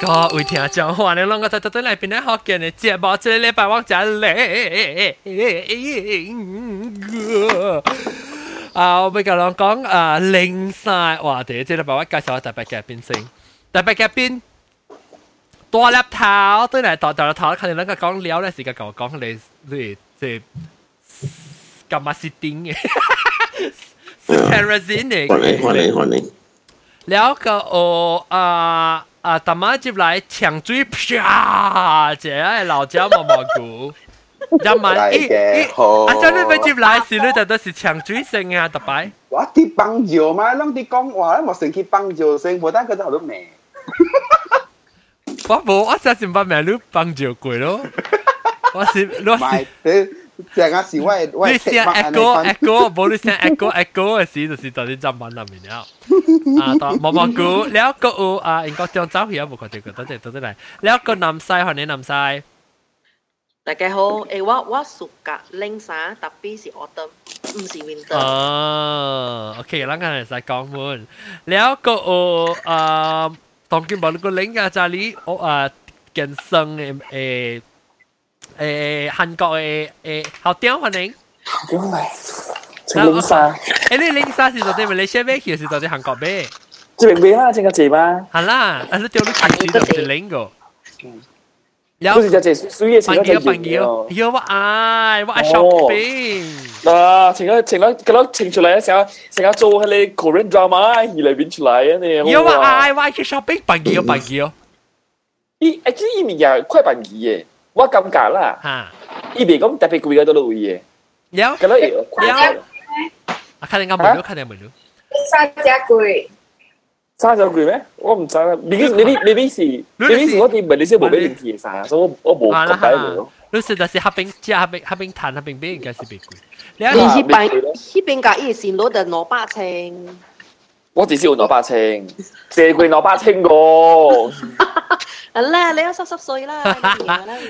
各位听众，欢迎两个在在来边咧学见嘅节目，这礼拜我就嚟啊！我俾个人讲啊，零晒哇！第一这礼拜我介绍特别嘅边先，特别嘅边多粒头，对嚟大大粒头，看你两个讲料咧，时间讲讲你你即咁乜事顶嘅 s t e r a z i n i 欢迎欢迎欢迎。แล้วก็โออ่าอ่าตามา 啊，大妈接来抢嘴，啪！这系老家毛毛菇，一晚一，啊，真你咪接来，是你就都是抢嘴声啊，特摆。我啲棒椒嘛，啷啲讲话，我成去棒椒声，我但佢好多味。我冇，我相信把名你棒椒贵咯，我是我是。成日時我係我係 echo echo，冇你聲 echo echo 嘅時就是就啲中文入面了。啊，當蘑蘑菇，了個有啊，英國中州去啊，冇確定個，等陣等陣嚟。了個南西，歡迎南西。大家好，誒，我我暑假拎衫，特別是 autumn，唔是 winter。哦，OK，嗱，我哋再講換。了個有啊，當今無論個拎啊，就係你我啊健身嘅誒。诶韩国嘅诶好屌欢迎。点嚟？请零沙。诶你零沙是到底马来西亚买去，是到底韩国买？这边买啦，这个字吗？系啦，但是掉你平时就系零个。有时就系水嘅，朋友朋友，有我爱我爱 shopping。嗱，前个前个嗰粒请出嚟嘅时候，成日做系你 Korean drama 而嚟变出嚟啊你。有我爱我爱去 shopping，朋友朋友。咦，actually 呢面又快朋友嘅。 我感觉啦，吓，呢边咁特别贵嘅都会嘅，有，咁样有，有，啊，看你啱唔到，看你唔到，三只贵，三只贵咩？我唔知啦，你你你你边时，你边时我哋唔系你先冇俾零贴晒，所以我我冇觉得喎。你是但是黑冰，即系黑冰黑冰炭黑冰冰应该是别贵。你呢边呢边价一线攞就攞八千。 我至少攞八千，借贵攞八千个。啦，你都湿湿碎啦。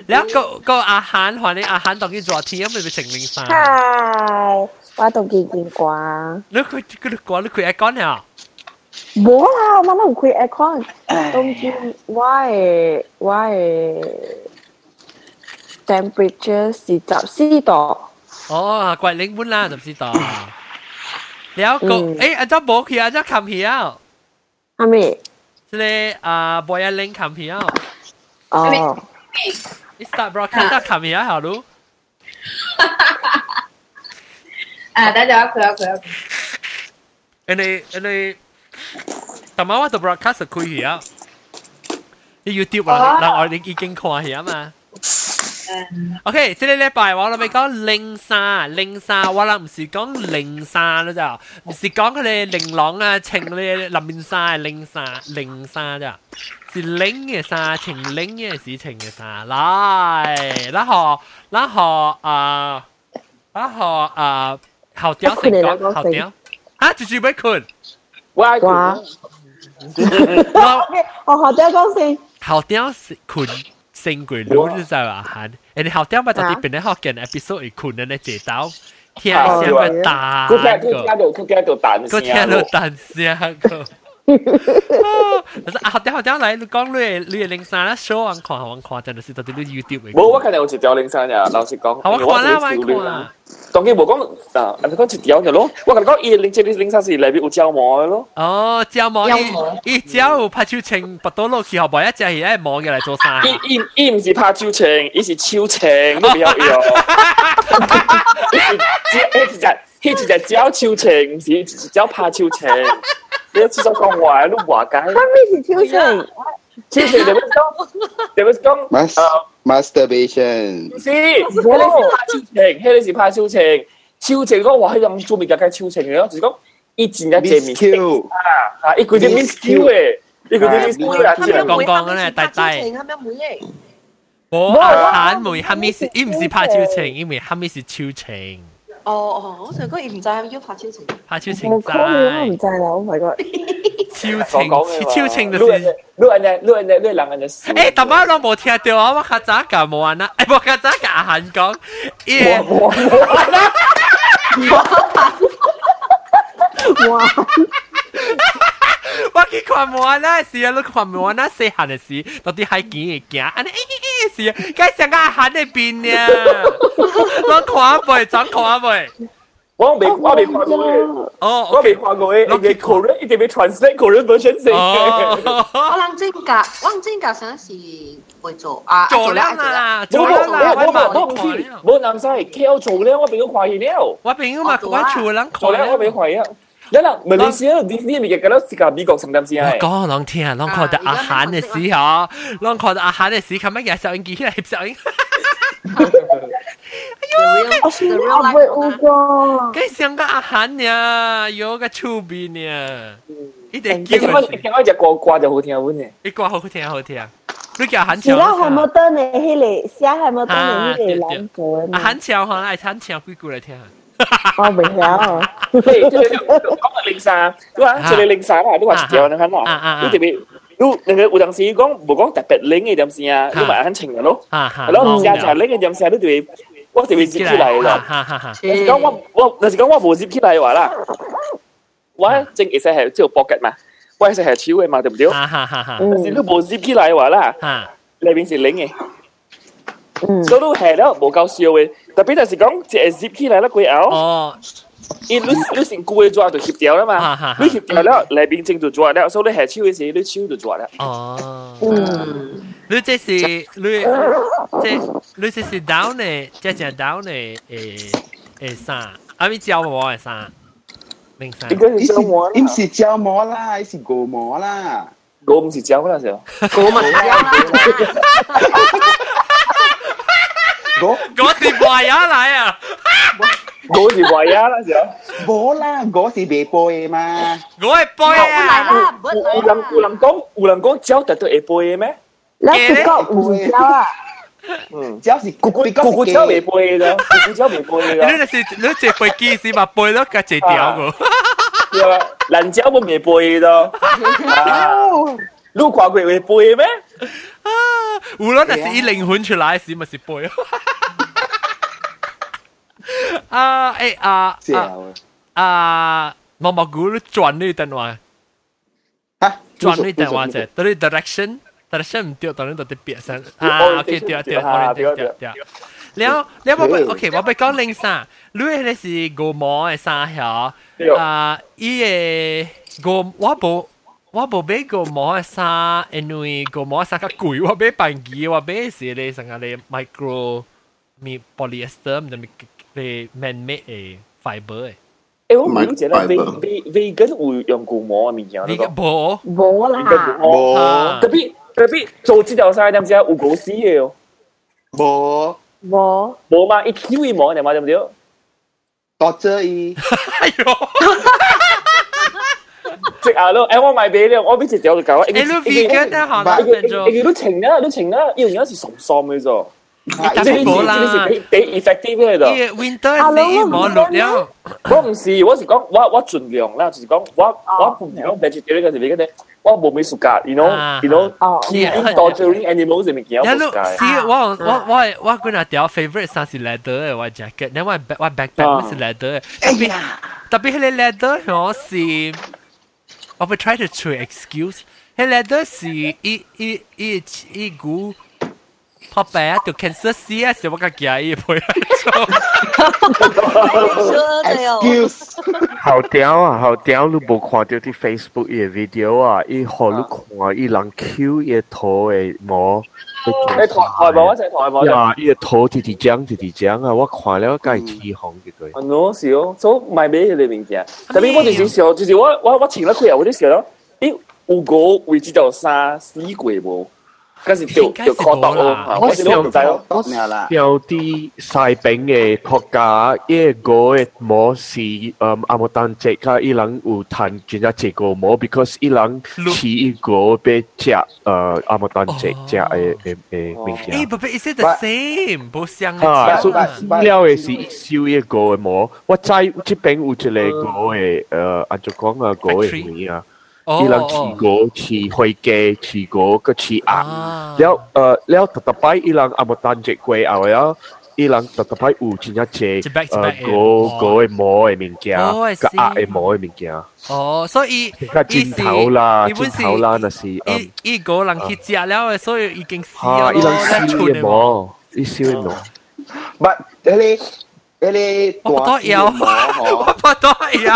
你一个个阿涵话你阿涵当佢做天，咪咪情零散。系，我当见见啩。你佢佢讲你佢 aircon 啊？冇啦，我妈唔开 aircon，当见我嘅我嘅 temperature 是十四度。哦，贵零本啦，十四度。 แล้วก็เอ๊ะอาจารย์บอกคืออาจารย์คำเหียว阿咩？即系啊，boy 阿 link คำเหียว哦。你 start broadcast คำเหียว好รู้啊，大家可以可以。อันนี้อันนี้แต่มาว่าตัว broadcast คุยเหียว你 YouTube 啦，嗱我哋已经看เหียว 嘛。OK，即系礼拜我哋咪讲零沙，零沙我谂唔是讲零沙啦咋，唔是讲佢哋玲珑啊，情你林面沙零沙零沙咋，是零嘅沙，情零嘅事情嘅沙。嚟，然后然后啊，然后啊，后雕成讲后雕，啊，就是要困，哇哇，我后雕讲先，后雕是困。 星鬼路就在啊喊，诶你好屌咪到啲边咧学嘅 episode 而困咧接到，听下个蛋个，佢听到佢听到蛋声，佢听到蛋声个。 但是啊，好屌好屌嚟，你讲你你零三啦，show 我看我看，真系是到啲 YouTube 嚟。冇，我肯定有一条零三呀，老实讲。好，我看啦，我看。当然冇讲啊，你讲一条嘅咯，我跟你讲，伊零七零三是里边有胶膜嘅咯。哦，胶膜，伊只有拍手青，拔到落去后，每一只系一膜嘅嚟做啥？伊伊伊唔是拍手青，伊是超青，你不要用。伊是迄一只，迄一只胶超青，唔是胶拍手青。 你次就讲话都话解。他是？讲，讲。masturbation。我哋是拍超情，佢哋是超情。超情嗰话喺度做面超情嘅，就讲一一见面。Q 啊，啊，一啲 miss Q 诶，一啲，系，是，唔超情，因为哈咪是超情。哦哦，我成个唔知要拍超情，拍超情我我唔知啦，Oh my god！超情超情就是你人哋你人哋你人哋死。诶，大妈都冇听到啊！我较早教冇人啦，诶，我较早教阿韩讲，耶！哇！我 去 看我那是啊，你看我那细汉嘅事，到底系见嘅行，安尼诶是啊，该上个汉嘅边呢？我看背，怎看背？我未我未看过嘅，哦，我未看过嘅，你 Korean 一定要 translate Korean version 先。哦，我谂真格，我谂真格上是会做啊，做啦啦，做啦啦，我我我唔知，冇南西 KL 做咧，我俾佢快了。我边个嘛，我做人做咧，我俾 快啊！你啦，马来西亚啲啲咪嘅嗰啲是个美国成点先系？我讲两听，两看到阿韩嘅时候，两看到阿韩嘅时，琴日嘅收音机嚟摄收音。我是阿妹乌个，跟上个阿韩呀，有个出边呀，一定叫佢。你听我只歌歌就好听喎呢。你歌好听好听。你叫韩潮。而家系冇得你迄个，写系冇得你迄个蓝歌。阿韩潮可能爱唱唱几句嚟听。我 không bình giáo Thì thế liệu có một linh xà. Đúng không? Chỉ linh xà là đúng không? Chỉ là hắn là thì bị Đúng, nên cái udang sĩ gong bố gong tập bẹt lính ấy đâm xìa lúc mà hắn chỉnh là lúc Lúc xìa trả lính ấy đâm xìa Đúng thì bị Đúng thì bị dịp khi lại rồi. Nên chỉ gong quá bố dịp khi lại rồi là? Quá chính ý sẽ hẹn chiều pocket mà. Quá sẽ hẹn chiếu mà đúng không? Nên lúc bố dịp khi lại rồi là? Lại bên chỉ lính ấy 所以你系咯无够笑嘅，特别就是讲即系接起来啦，佢拗。哦。因你你成句嘅做就协调啦嘛，你协调了，里边正就做了，所以你下手嘅时，你手就做了。哦，嗯，你这是你这你这是 down 嘅，即系 down 嘅诶诶啥？阿咪教我嘅啥？零三。应该系胶膜，唔是胶膜啦，系果膜啦。果唔是胶啦，就果咪胶啦。 果果是坏人嚟啊！我是坏啊那时候。冇啦，我是未背嘛。我系背啊。有人有人讲有人讲脚特都会背咩？你是讲唔脚啊？嗯，脚是咕咕咕咕脚未背㗎，咕咕脚未背㗎。你是你只背机时嘛背咗个只条个。对啊，人脚我未背到。 你有看过会背咩？啊，无论系以灵魂出来时咪是背。啊诶啊啊毛毛菇转呢段话啊转呢段话啫，到啲 direction direction 唔对，到呢度啲别身啊，OK 对对，我对对对。แล้วแล้วว่าโอเคว่าไป讲零三，你系是个毛嘅三条啊，伊嘅个我冇 我冇买个毛嘅衫，因为个毛衫较贵，我买半件，我买是咧成个咧 micro 咪 polyester 唔就咪。系 man-made 嘅 fiber 嘅。诶，我唔了解啦，ve vegan 会用固膜嘅物件。 vegan 冇冇啦，冇。特别特别做这条衫点知有狗屎嘅哦。冇冇冇嘛，一 Q 一膜点嘛，对唔对？多这一。哎呦！ 即系咯，诶我买俾你，我俾只条就够。诶，你 vegan 咧，可能变咗。诶，都情啦，都情啦，要而家是崇丧嘅啫。但系冇啦，几 effective 喺度。Winter 你冇录了。我唔是，我是讲我我尽量啦，就是讲我我唔系讲 vegetarian 嗰时嗰啲，我冇咩暑假，you know，you know，keeping torturing animals 嘅物件我冇解。是，我我我我嗰阵条 favorite 衫是 leather 嘅，我 jacket，然后我我 backpack 是 leather 嘅，特别特别系你 leather 我是 我会 try to 出 excuse，系 leather 是一一一一股。我白啊，就 cancel CS 我个假嘢配，excuse，好屌啊，好屌！你冇看到啲 Facebook 嘅 video 啊，伊好你看伊人 Q 伊图嘅模， 台台湾成台湾啫。呀，伊个土地地涨，地地涨啊！我看了介起红嘅佢。啊，我是哦，所以买买迄个物件。特别我就是想，就是我我我穿了佢啊，我就想咯，诶，有个位置就三四季无。嗰时条条确度咯，我时都唔使咯。有啲西边嘅国家，一个嘅模是诶阿莫丹只卡伊朗有谈转咗这个模，because 伊朗似一个被只诶阿莫丹只只诶诶诶物件。诶，不不，is it the same？不相啊，所以了嘅是少一个嘅模，我知这边有一个个嘅诶，按照讲啊个嘅咩啊？ 伊人飼狗、飼灰雞、飼狗個飼鴨，了誒了，特特擺伊人阿冇單隻龜，後了伊人特特擺有真正隻誒狗狗嘅毛嘅物件，個鴨嘅毛嘅物件。哦，所以佢轉頭啦，轉頭啦，那是誒，伊狗人去食了，所以已經死咗。伊人燒嘅毛，伊燒嘅毛。But 迄個迄個大隻毛，我不大隻。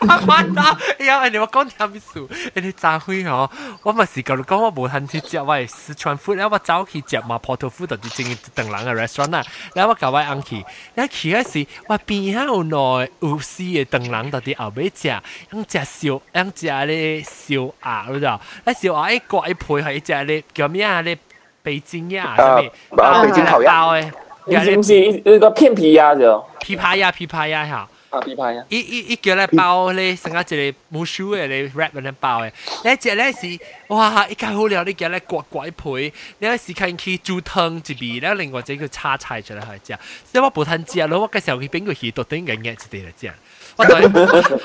我乜都有，人哋我讲听咩事？人哋炸灰哦，我咪是讲你讲我冇肯去食，我系四川 food，然后我走去食麻婆豆腐，就系正等人嘅 restaurant 啦。然后我教我翁去，然后去嗰时，我边下有内有丝嘅等人，就系后尾食，用食烧，用食咧烧鸭嗰度，咧烧鸭一割一配系一只咧叫咩啊咧北京鸭，系咪？啊北京烤鸭包嘅，有咧是不是那个片皮鸭就琵琶鸭，琵琶鸭吓。 啊皮派呀？伊伊伊叫咧包咧，成个一个冇须嘅咧 wrap 嗰啲包嘅，你一只咧是哇，一家好料，你叫咧刮刮一倍，你有时间去煮汤一边，然后另外一个叉菜出嚟去食，所以我冇吞食咯，我嘅时候佢边个鱼独顶嘅嘢一啲嚟食，我当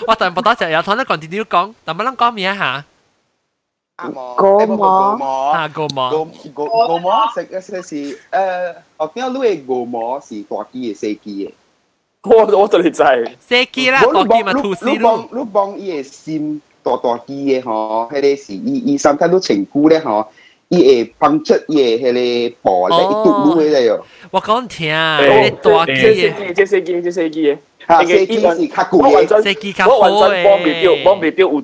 我当冇多只，有同你讲点点讲，但冇谂讲咩吓，鸭毛，狗诶不不毛狗毛啊个毛，狗狗狗毛食嘅食是诶，学边你嘅狗毛是大枝嘅细枝嘅。 我我对你知，射机啦，我当机咪吐司你咯帮，你帮伊个心大大支嘅吼，迄个是伊伊三间都情久咧吼，伊会帮出伊个迄个布咧，哦一嘟噜嘅哟。我讲听，诶你大这机嘅，飞机，这飞机，这飞机嘅。吓，那个细支是较贵嘅。我完全飞机较我完好全帮唔掉，诶帮唔掉有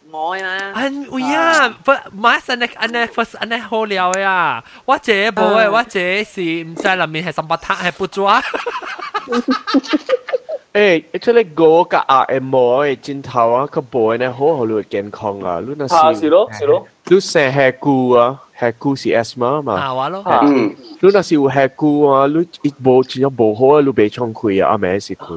我嘅嘛。安喂呀，不马上你安尼 first 安尼好料呀！我这冇诶，我这是唔知里面系什么塔系不抓。诶，即系个个鸭嘅毛嘅尖头啊，个布咧好好你健康啊，你那啊，是咯，是咯。你成下菇啊，下菇是 asthma 嘛。啊，话咯，啊嗯，你若是有下菇啊，你一无真正无好啊，你袂冲开啊，阿妹是困。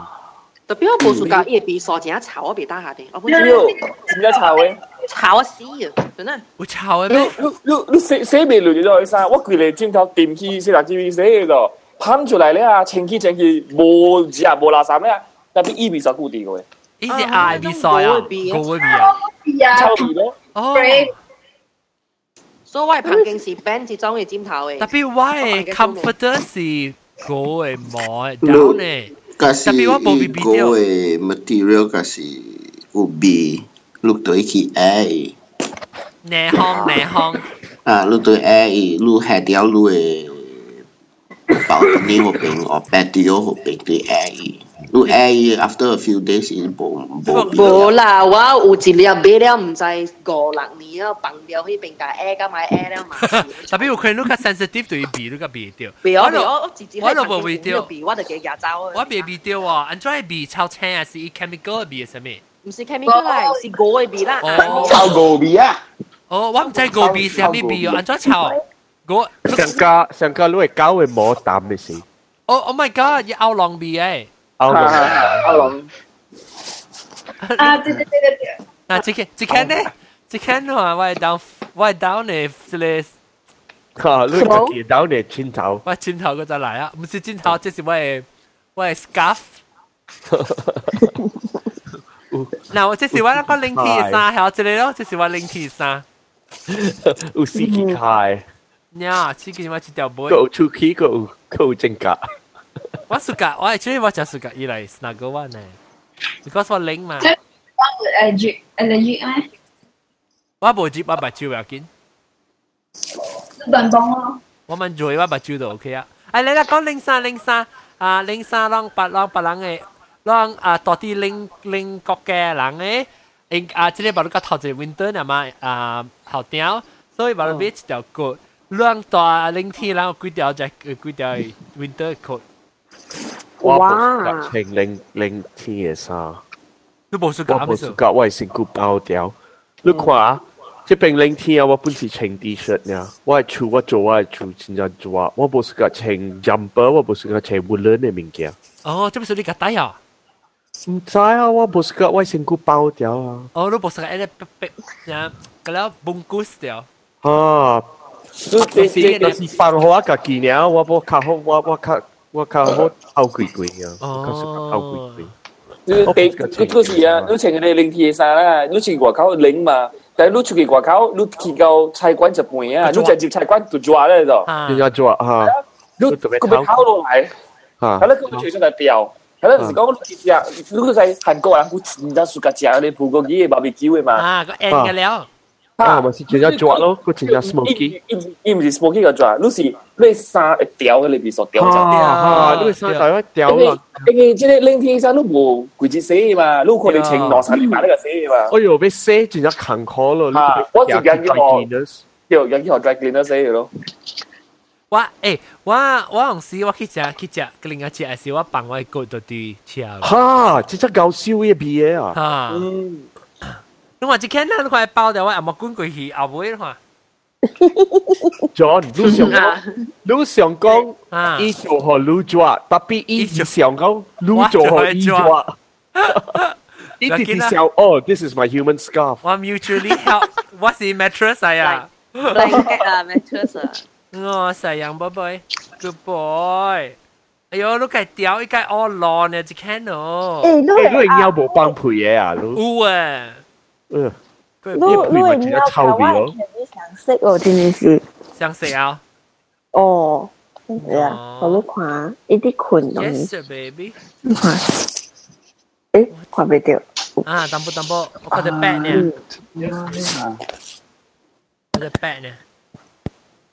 特别我冇暑假，伊会比傻正炒我比打下啲，我本只身有点解炒嘅？炒死啊，真系。会臭嘅你咩？你你你洗洗未乱咗去晒，我佢哋尖头电器四十 G V 洗嘅就喷出嚟咧啊，清气清气冇纸啊冇垃圾咧，特别伊味实固定嘅，呢啲嗌比赛啊，高会比啊。臭味咯。哦，所以我系彭敬是 band 之中嘅尖头嘅。特别我嘅 comforter 是高嘅毛嘅 down 嘅。 kasi Tapi wak bo bibi dia. Go e eh, material kasi ubi. Look to iki ai. Nè hong, nè hong. À, lúc tôi ai, lúc hai đéo lúc eh, bảo tình yêu một bên, ở bên tiêu một bên tôi ai. 对 A，录 A after a few days 已经冇冇冇啦，我有一粒买了唔知五六年啊，放掉去边架 A 加买 A 了嘛。特别有可能你较 sensitive 对鼻你个鼻掉。俾我俾我就我我直接我就冇会掉鼻，我就几廿走。我鼻鼻掉啊，安怎系鼻超青啊？是 chemical 嘅鼻系咩？唔是 chemical 啦，是我嘅鼻啦。哦臭狗味啊！哦，我唔知个鼻是咩鼻啊？安怎臭？我上家上家你系狗嘅毛淡嘅事，哦，Oh my god！要拗浪鼻诶。 拗落嚟。阿龙，啊，对对对对对，嗱，即刻即刻呢？即刻话我系 down，我系 down 嚟，即系吓，你系见到你穿头。我系尖头嗰阵嚟啊！唔是尖头，即是我系我系 scarf。嗱，我即是我那个领 T 衫，系我这里咯，即是我领 T 衫。有司机开，呀，此件我一条背个。有出气，个有个有正格。 我 suka，我 actually 我就 suka 依嚟 snuggle one 咧，because 我领嘛，诶绝 allergic 咩？我冇接我白蕉又见，日本帮咯，我问做我白蕉都 OK 啊。哎，你啦讲领衫领衫，啊领衫啷白啷白啷嘅，啷啊多啲领领国嘅人嘅，应啊即系把你个头就 winter 啊嘛，啊后条，所以把你俾一条 coat，啷大领天啷几条只几条 winter coat，我 哇冇穿零零 T 嘅衫，都冇 suka 我冇咩事。觉我系成个包掉。你看啊， 即边冷天啊，我本是穿 T 恤呀，我系穿我做我系穿真正做，我冇是个穿 jumper，我冇是个穿 woolen 嘅物件。哦，这不是你个底啊？唔知啊，我冇是个我身躯包掉啊。哦，你不是个诶逼逼呀，个了 bungkus 掉。啊，就是就是放好我家己呢，我冇较好，我我较 我较好后贵贵啊，我较是后贵贵。你地你嗰时啊，你穿嗰啲冷天衫啦，你穿外口冷嘛，但系你出去外口，你去到菜馆一半啊，你直接菜馆就抓咧就，人家做啊，你佢咪烤落嚟，系啦，佢随身嚟掉。系啦，就是讲你食，你喺韩国人，佢真系暑假食你葡萄鸡嘅 barbecue 嘅嘛。啊，个 N 嘅了。 啊，咪是真正抓咯，佢真正 smoky。伊唔是 smoky 个抓，你是你衫会掉喺里边所掉咗。啊，你衫大一掉啦。因为即系冷天衫都冇柜子洗嘛，你可能穿两三年买呢个洗嘛。哎呦，俾洗真正坎坷咯。啊，我自己人叫我，叫人叫我 dry cleaner 洗嘅咯。我诶，我我嗰时我去食去食，另外食系时我帮我个到啲食。哈，真真搞笑嘅嘢啊！哈，嗯。 你话只看那块包的，我阿冇管过去，后尾话。John，你想讲，你想讲，伊做好你抓，特别伊是想讲，你做好伊抓。伊直直想，哦，this is my human scarf。我 mutually help，我是 mattress 啊。 blanket 啊，mattress 啊。我细羊宝贝，good boy。哎呦，你计掉一计 all long 呢，只看哦。诶，你你有冇帮配嘢啊？ 你有啊。嗯。录录影要台湾全部想识哦，真系是。想识啊？哦，系啊，我都看一啲群动。 Yes, baby。看，诶，看唔到。啊，等不等不，我看只 back 呢。我只 back 呢？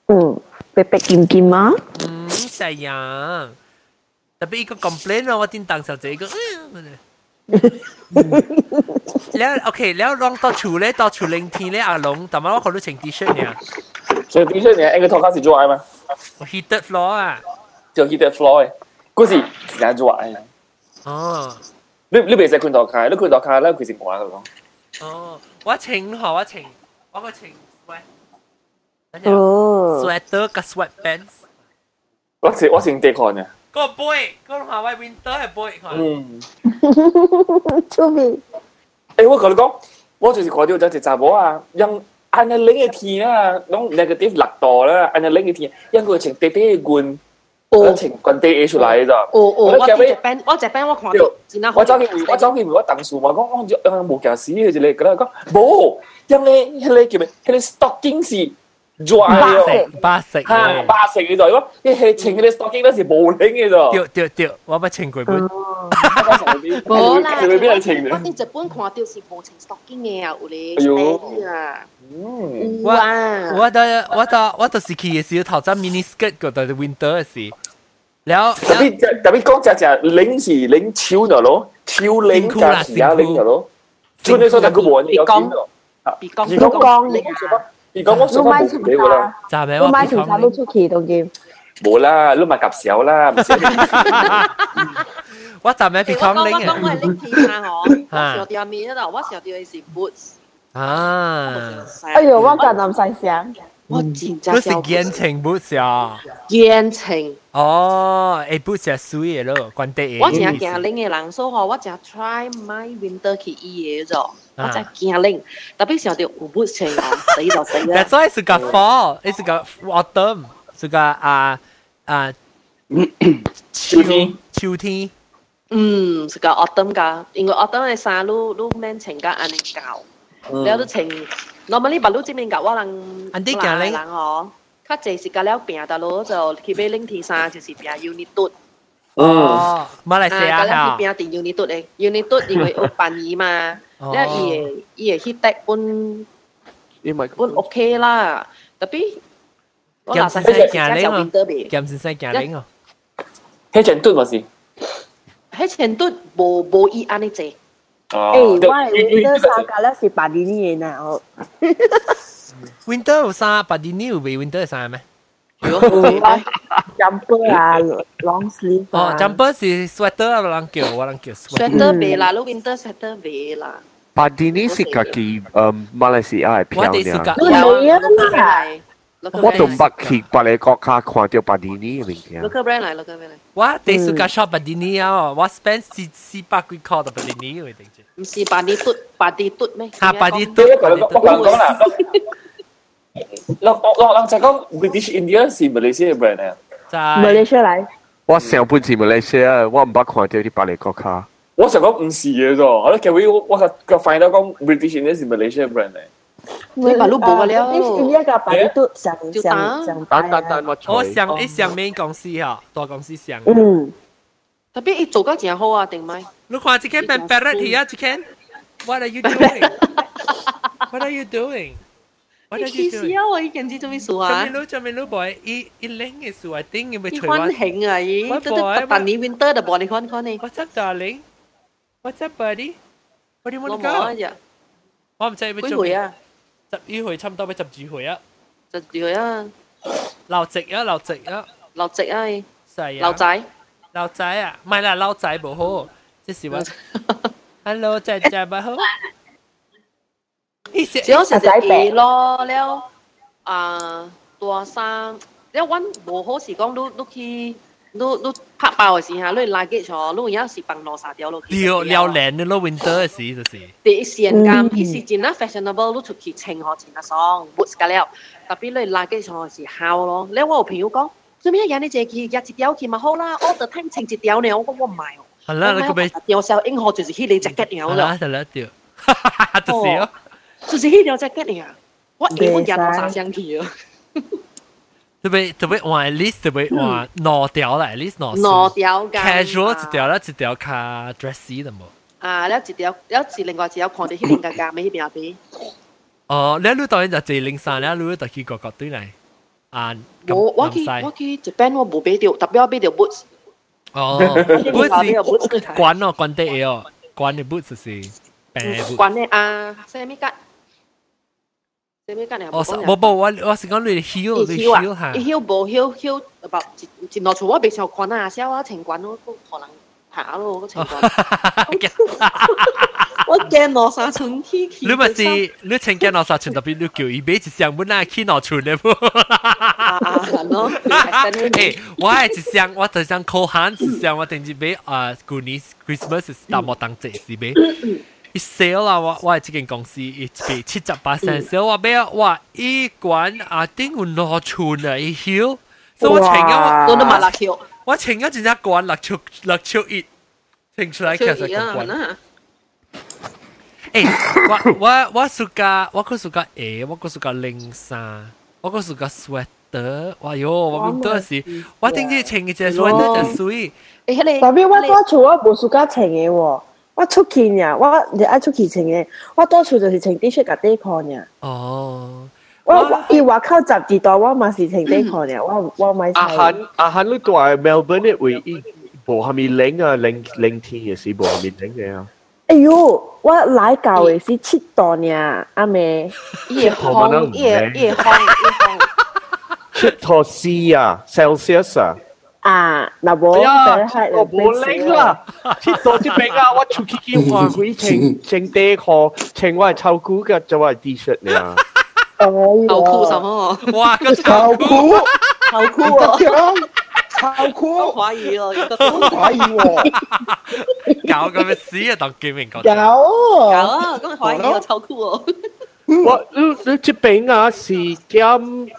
嗯，白白金金啊。嗯，细样。特别一个 complain 咯，我点当小姐个嗯。 แล้วโอเคแล้วลองต่อชูเลยต่อชูเล็งทีเลยอาลงแต่ว่าเขารู้เชิงทีเชิร์ตเนี่ย 所以 T 恤เนี่ยไอ้个拖卡是做爱嘛？ heated floor 啊，就 heated floor 嘅，嗰时时间做爱。哦，你你未使佢拖卡，你佢拖卡咧佢是我嚟讲。哦，我情何我情，我个情 sweat，哦 sweater กับ sweatpants，我是我是地看嘅。 个 boy 个下位 winter 系 boy 看。嗯。出面。诶，我同你讲，我就是看到有一查某啊，用按下冷嘅天啊，拢 negative 六度啦，按下冷嘅天，因佢穿短短嘅裙，我穿裙底出来咋。哦哦，我只 band，我只 band 我看到，真系我走去问，我走去问我同事话讲，我我冇件事嘅啫，你佢咧讲冇，因为因为叫咩？佢哋 stocking 是。 八食八食，吓八食嘅就系咯，你系穿嗰啲 stocking 嗰时冇领嘅咋。掉掉掉，我不穿过本。冇啦，佢边系穿嘅？我啲日本看到是冇穿 stocking 嘅啊，有咧 stand 啊。我我的我的我就是去嘅时候，头先 mini skirt 嗰度 winter 嘅时，แล้ว特别特别讲只只领是领超咗咯，超领加时下领咗咯，穿你所得个冇人有见咯。别讲别讲领啊！ 而讲我想讲冇俾佢啦，就系我买条衫都出奇到嘅。冇啦，都买夹少啦，唔使。我就咪别讲拎嘅。我讲我系拎皮衫嗬，我上掉面嗰度，我上掉嘅是 boots。啊！哎呦，我咁谂细声。我真真。都是言情 boots 啊。言情。哦，诶 boots 系水嘅咯，关地嘅。我净系惊拎嘅人数嗬，我净系 try 买 winter 去衣嘅啫。 我真系惊拎，特别上条有 boots 情哦，死就死啦。 That's why 是个 fall，是个 autumn，是个啊啊秋天秋天。嗯，是个 autumn 噶，因为 autumn 嘅衫，你你免穿个安尼搞，了都穿。normally 把你这边搞，我人安啲嘅人嗬，较济是个了平得咯，就去买领天衫，就是平 unit 嘟。 ờ, ờ. Malaysia à, hả? Cái là tiếng Unitut đấy. Unitut thì người ông bản mà. Ờ. Nên là ý ý khi tech pun pun ok là. Tapi Kiam xin sai kia dạ. lấy không? Kiam xin sai kia lấy không? Hết chân tụt mà gì? Hết chân tụt bố bố ý anh ấy chơi. Ê, Winter sao cả là sẽ bản ý nè. Winter sao bản ý? Winter sao mà? jumper 啊，long sleeve 哦，jumper 是 sweater 啊，人叫我人叫 sweater 卖啦，你 winter sweater 卖啦。 巴迪尼是家己嗯马来西亚嘅我票呢。哋是噶，有啊，local brand 嚟我都，local 捌去别个国家看到巴迪尼嘅物件。 brand，local brand 嚟，local brand 嚟，我哋是噶 shop 巴迪尼啊，我 spend 四四百几块到巴迪尼嘅定住。唔是巴啲嘟，巴啲嘟咩？啊，巴迪对都，我讲我讲讲啦， 落落落就讲 British India 是 Malaysia 嘅 brand 嚟啊。在 Malaysia 嚟，我上半次马来西亚，我唔捌看到啲别个国家。我成讲唔是嘅啫，我咧其实我我个个 find 到讲 British India 是 Malaysia 嘅 brand 嚟。你把路冇㗎了呢一个把啲都上就上打上等等等，我我随。上一上面公司吓，大公司上。嗯，特别伊做得真好啊，定咪？你看这间 Ben Barrett hier 啊，这间，What are you doing? What are you doing? What are 你 you 气死 doing? 啊！我已经知做咩事做啊咩？路做咩路 boy？一一零嘅事，I think 要你除完欢。庆啊！伊我都都 boy，特年 winter 就播你看看你， What's up, darling? What's up, buddy? Where do you 我 want 冇 to 啊 go? 只，我唔知要做咩。几回啊？十二回差唔多俾十二回啊！就住佢啊，留直啊，留直啊，留直啊，系啊。留仔。留仔啊，唔系啦，留仔冇好，即是话 Hello 仔仔唔好。 呢只只有成只嘢咯，了啊大衫，了阮无好时讲，你你去你你拍包嘅时候，你拉机错，你有时bằng 落沙条落去。撩撩靓嘅咯，winter 嘅时就是。第一时间，伊是真啊 fashionable，你出去穿学前啊爽，boots 㗎了，特别你拉机错嘅时候咯。了我有朋友讲，做咩人你借去日一条去咪好啦，我特听穿一条呢，我讲我唔系喎。系啦，你个俾条时候英学就是迄个 jacket 了系啦，咯，就啦掉，就是咯。 就是迄条 jacket 了。我英文日落沙相去啊。特别特别换 at least 特别换攞掉啦，at least 攞攞条㗎 casual 一条啦，一条卡 dressy 就冇。啊，了一条，了是另外一条看到迄边个价，咪迄边边。哦，你你当然就自零散啦，你就去个个对嚟。啊，我我去我去一边我冇买到，特别我买到 boots。哦我见到，boots boots 关哦，关啲嘢哦，关啲 boots 是平 boots。关呢啊，什么格？ 什么格你哦，冇冇，我我是讲你 heel，你 heel 吓。伊 heel 无 heel heel，about 一一落厝我未上关啊，小啊情关我都可能下咯，个情关。我惊攞三寸起起。你咪是你请见到啥全特别你叫伊买一箱本来去攞出嚟噃。啊啊，咯。诶，我系一箱，我就想扣限一箱，我定住买啊，旧年 Christmas 是大莫当节是买。 一 sale 啦，我我系这间公司一俾七十八 percent sale，我买哇一罐啊，顶有攞出啊，一 heel，所以我请咗我都买辣条。我请咗一只罐六triệu六triệu ít，请出来其实个罐。啊。诶，我我我暑假我个暑假诶，我个暑假零衫，我个暑假 sweater，哇哟，我面多时，我顶住穿嘅只 sweater 就水。诶，迄特别我多处我无暑假穿嘅喎， 我出去呀，我你愛出去穿嘅，我多数就是穿 T 恤甲短裤呀。哦，我我伊外口十二度，我嘛是穿短裤呀，我我买阿漢阿漢你住喺 Melbourne 嘅位，伊無係咪冷啊？冷冷天嘅是無係咪冷嘅啊？哎呦，我來教嘅是七度呢，阿妹。伊會烘，伊會伊會烘，伊烘。七度 C 啊，Celsius 啊。啊，嗱我我冇拎啦，切到啲饼啊！我出去叫话佢称称爹货，称我系臭菇嘅，就系 T 恤呢。哦，臭裤什么？哇，个臭菇，臭裤啊！臭菇，我怀疑哦，呢个怀疑喎，搞咁嘅事啊，当记名讲。有有啊，咁怀疑哦，臭裤哦。我你你只饼啊是减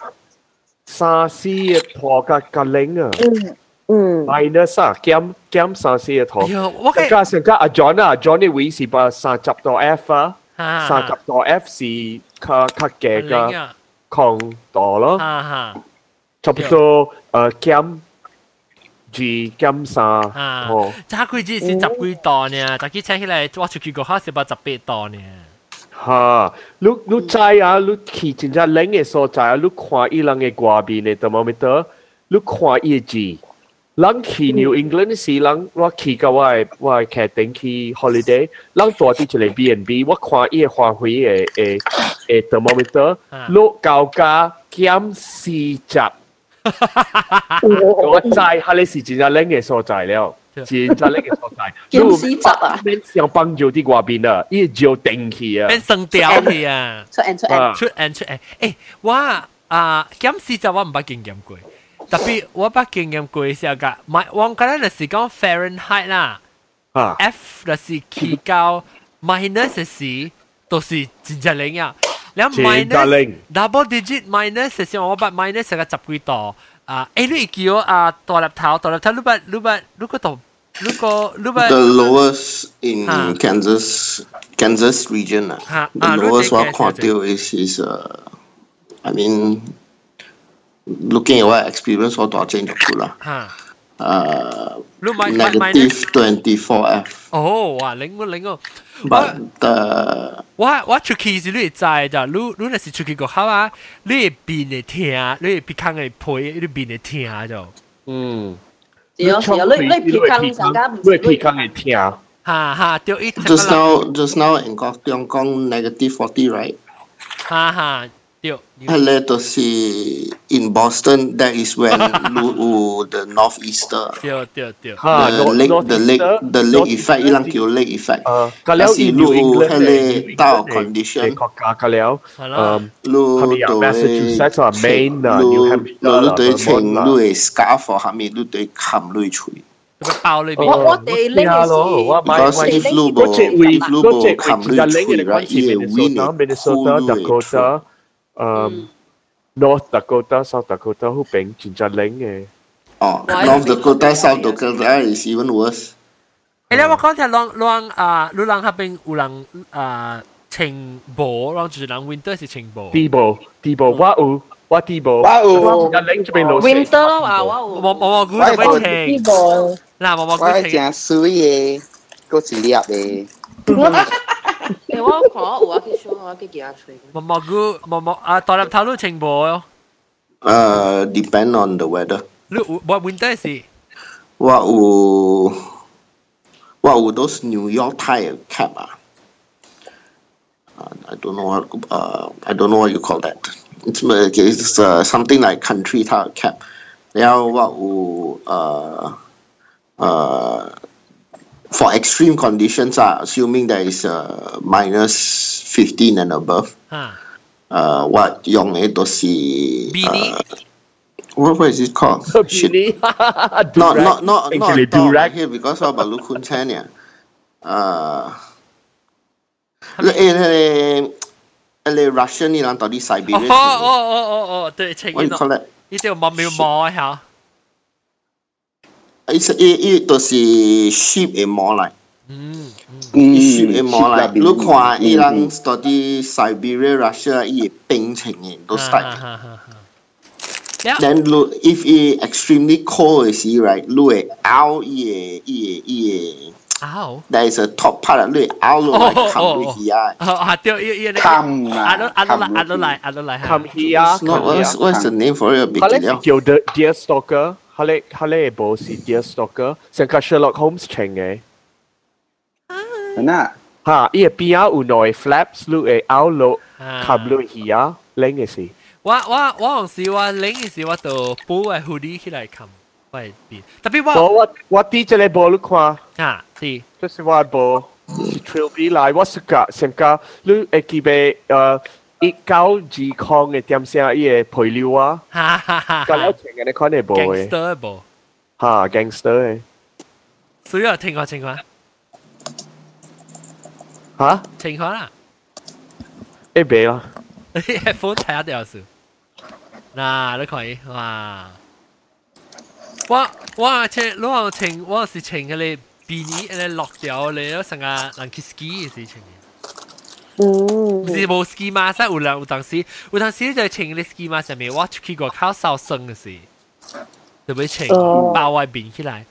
三四嘅拖嘅嘅领啊。嗯嗯。 minus 啊，减减三四嘅拖。我嘅加上加阿 John 啊，John 嘅位是把三十到 F 啊，啊三十到 F 是较较嘅嘅啊抗度咯。哈哈。差不多诶减 G 减三啊哦，，揸佢只是十几档呢，但佢请起来我出去个考是把十八档呢。 吓！你你知啊？你去真正冷嘅所在啊！你看伊人嘅外边嘅 thermometer，你看伊嘅字。人去 New England 时，人我去个我系我系剧定去 holiday，人多啲一个 B&B，我看伊嘅花卉嘅诶诶 thermometer，六九加减四十。我知，系你是真正冷嘅所在了。 真真呢个所在。见死集啊！边上帮住啲外边啊，依照定期啊。变成雕去啊！出 N 出 N，啊出 N 出 N，诶，我啊减死就我唔捌经验过，特别我捌经验过嘅时候㗎，买我觉得就是讲 Fahrenheit 啦啊， ，F 就是起到 minus 时都是真正零啊，然后真正 minus 零 double digit minus 嘅时候我捌 minus 系个十几度 啊，诶你叫啊大粒头大粒头，你捌你捌你个度你个你 The 捌 lowest in Ah. Kansas Kansas region. ah. Ah, the ah, lowest Lute one Kansas. quartile is is uh, I mean, looking at what experience what to change the lah. 吓， Uh, 你买买 negative twenty four F. 哦哇零个零个。 But the 我我出去是你会知咋，你你若是出去个口啊，你会变会听，你会鼻腔会配，你变会听就，嗯，是哦是哦，你你皮康上家唔你皮康会听，哈哈，掉一 just now just now in Gok Tiong Kong negative forty right. 哈哈 掉， Hele to see in Boston. That is when lu the northeaster. 掉掉掉，哈 the North- lake the lake Northeaster- the lake effect Northeaster ilang kyo lake effect 诶，隔了 Kasi 以 lu New England hele tao condition 国家隔了，系啦嗯，lu 系咪啊 Massachusetts 啊 Maine 啊 New Hampshire lu 啊 lu 对 Vermont 情啊 lu 嘅 scarf 或下面 lu 对冚lu 吹咁样包里边，我我哋拎咯，我嘅买，because 买 if lu 嗰只会 if lu 嗰只会冚自然 lu 领嘅 吹 关 right 系 ie win Minnesota、Minnesota、 um, mm. North Dakota, South Dakota who bang chincha leng eh. nghe, Why North Dakota, South Dakota is even worse. Ele wa kon ta long long ah lu lang habing ulang ah ching bo long ju lang winter si winter bo. Tibo, tibo wa u wa tibo. Wa u. Ya leng ju bin lo. Winter lo ah wa u. Mo mo gu de bai ching. Tibo. Na mo mo gu ching. Wa jia su ye. Go zi liap eh. 一粒嘅。诶我看我有啊去 show 我去见阿吹，我我估我我啊大粒头都情报咯， uh depend on the weather 你有我 winter 是。我有我有 those New York tire cap 啊 Uh, I don't know what uh, I don't know what you call that. It's uh, it's uh, something like country tire cap. 然后我有呃呃 for extreme conditions 啊，assuming there is uh, minus fifteen and above，吓，呃，我用嘅都是 Beanie？ uh, what what is it called? Shit. Not not not not not Actually, dog durag. here because of balu kunchen ya. Uh, le le le Russian 你啷到底 Siberia？哦哦哦哦哦，对，情 What you call that？呢啲冇秒摸下， It's it it 都是 sheep 嘅毛嚟嗯，嗯， ，sheep 嘅毛嚟。你看伊嗯啷到底 Siberia Russia 伊冰情嘅都 start。哈哈哈。呀， Then look if it extremely cold 嘅时，right，你会拗伊嘅伊嘅伊嘅。嗷， There is a top part 你拗落嚟冚落去啊。哦啊，掉一一冚啊压到压到嚟，冚压到嚟，压到嚟， Come here, No, come what's here. what's the name for it? 佢咧 Big 是叫 The Deer Stalker， 佢咧佢咧部是 Deer Stalker，成个 Sherlock Holmes 情嘅。嗱，吓，伊个边啊有内 flaps，你会拗落冚落去啊，拎嘅是。我我我有时我拎嘅时我就补个 hoodie 起来冚，喂边，特别我我我我啲这个部你看，啊啲，这是我部是 Trilby 来，我是个成个你会记得诶 一九二抗嘅点声，伊个配料啊，哈哈哈个了情嘅你看呢部嘅， ，gangster 部，吓 gangster 嘅，所以我听过情况，吓情况啦，一俾啦，你 headphone 睇下掉数，嗱你可以哇，我我情我情我是情嘅你。比你诶落掉你都成个人去 ski 嘅事情。 嗯，是冇 ski mask，有人有当时有当时就穿啲 ski mask 上面，我出去过靠受伤嘅事，就会穿哦包外边起来，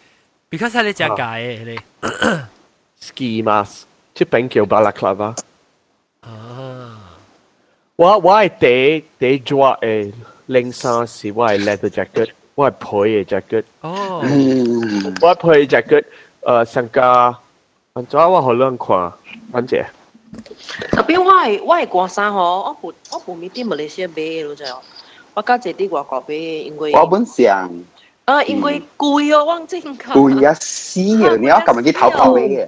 because 系你只解嘅你。 ski mask，即边叫 balaclava。啊，我我系第第做诶零衫是我系 leather jacket，我系配嘅 jacket，哦，嗯，我配 jacket，诶上加，安怎我好撚看，安姐， 特别我系我系过山嗬，我冇我冇咪啲马来西亚买嘅咯就，我家姐啲外国买，因为我本上 啊，因为攰啊，汪正强。攰啊死啊！你我今日去投票嘅。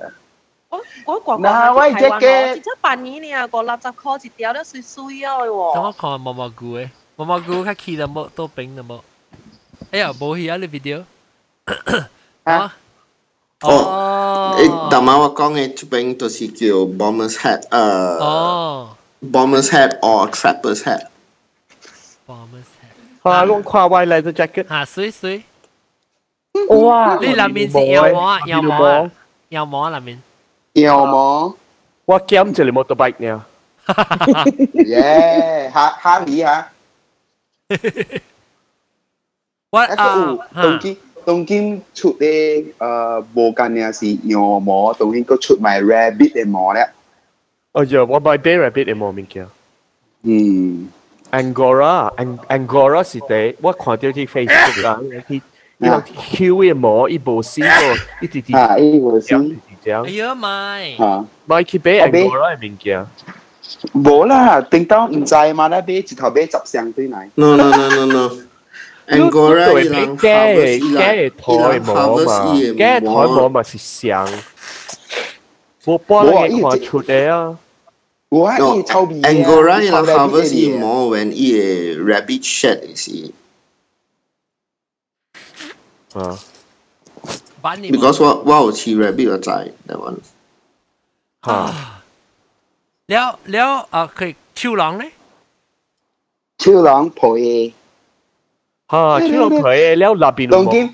我我个个嗱喂台湾只嘅哦，即系半年呢个垃圾壳一条都碎碎啊等喎。我看毛毛菇诶，毛毛菇较起得冇都冰得冇。哎呀，冇去啊你 video。啊。 Oh. Ik damawa kong chụp ảnh to si kyo bomber's hat. Uh, oh. Bomber's hat or trapper's hat. Bomber's hat. Hoa luôn khoa vai lại the jacket. Hà suy suy. Wow. đi ờ, làm mình gì yêu mỏ yêu mỏ Yêu mỏ làm mình. Yêu mỏ qua kiếm chỉ là motorbike nha Yeah. ha ha gì ha What? Uh, Tông chi. 东京东京出嘅诶无间嘅是羊毛，东京个出埋 rabbit 嘅毛咧。哦，呀，我买 bear rabbit 嘅毛物件。嗯。 Angora，Ang Angora 是第我看到啲 Facebook 啦，啲伊个 Q 嘅毛，伊无丝个，一啲啲。啊，伊无丝。哎呀买。啊。买去买 Angora 嘅物件。冇啦，顶到唔知嘛啦，买一头买十箱对嚟。 No no no no no。 Angora 伊人 嘅 harvest 嘅台毛嘛，嘅台毛嘛是香。我帮你看出嚟啊！我伊臭味。 Angora 伊人 harvest 伊毛 when 伊个 rabbit shed 是。啊。 Because 我我有饲 rabbit 我知 that one。吓。了了啊，佢超狼咧？超狼婆 嘢。吓，超狼婆嘢了那边东京，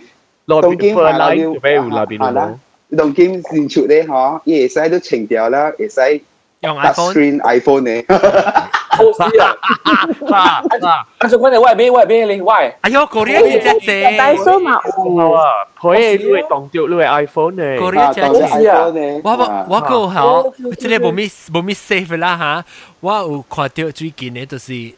东京快来就俾有那边系啦。东京先出咧嗬，伊会使都清掉啦，会使用 iPhone screen iPhone 咧。好死啊！啊，做关你喂边喂边你喂？哎呦，嗰啲系只只。大数嘛有啊，婆嘢你会当掉你系 iPhone 呢？嗰啲只只。我我我个好，即系冇咩冇咩 save 啦吓。我有看到最近嘅就是，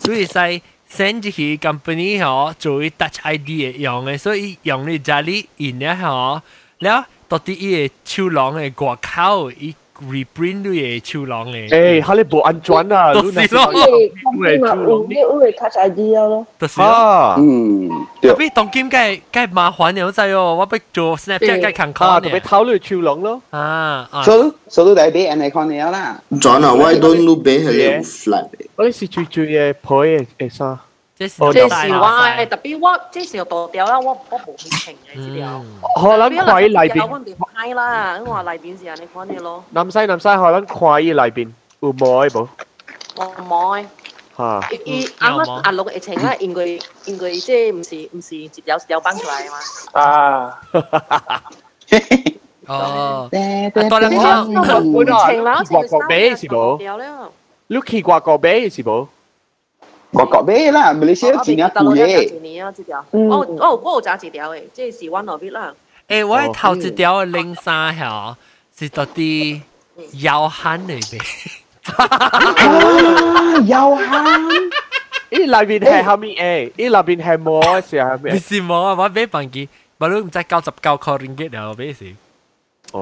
所以使 先至去 company 吼做 touch ID 用嘅，所以用你家里用咧吼，然後到底伊嘅手囊嘅外口伊。reprint lui ye chu long le eh ha le bo an toàn à? lu na lo le chu long ni u le catch idea lo to si ha um tio bi tong kim cái kai ma huan niao zai yo wa bai zo snapchat kai kan ka À, bi tao lu chu long luôn. à so so lu dai bi an ai con niao la john why don't bé be he flat oi si chu chu ye poi e sao? 即是即是我特别我即是多掉啦，我我冇去情嘅资料。可能快里边。我哋派啦，我话里边时候你讲嘢咯。南西南西可能快里边有冇冇？我冇。吓。伊啱啱压落疫情啦，因为因为即系唔是唔是接有有班出嚟啊嘛。啊。哦。多两张。本来国国俾是冇。你去国国俾是冇？ 我觉咩啦，马来西亚钱啊贵嘅。年啊，这条，我我我有揸一条嘅，即系是 one of it 啦。诶，我头一条零三条是到底腰hand嚟嘅。腰hand，伊内边系后面诶，伊内边系冇是系咩？唔是冇啊，我买办机，我都唔知九十九块 ringgit 了，买时。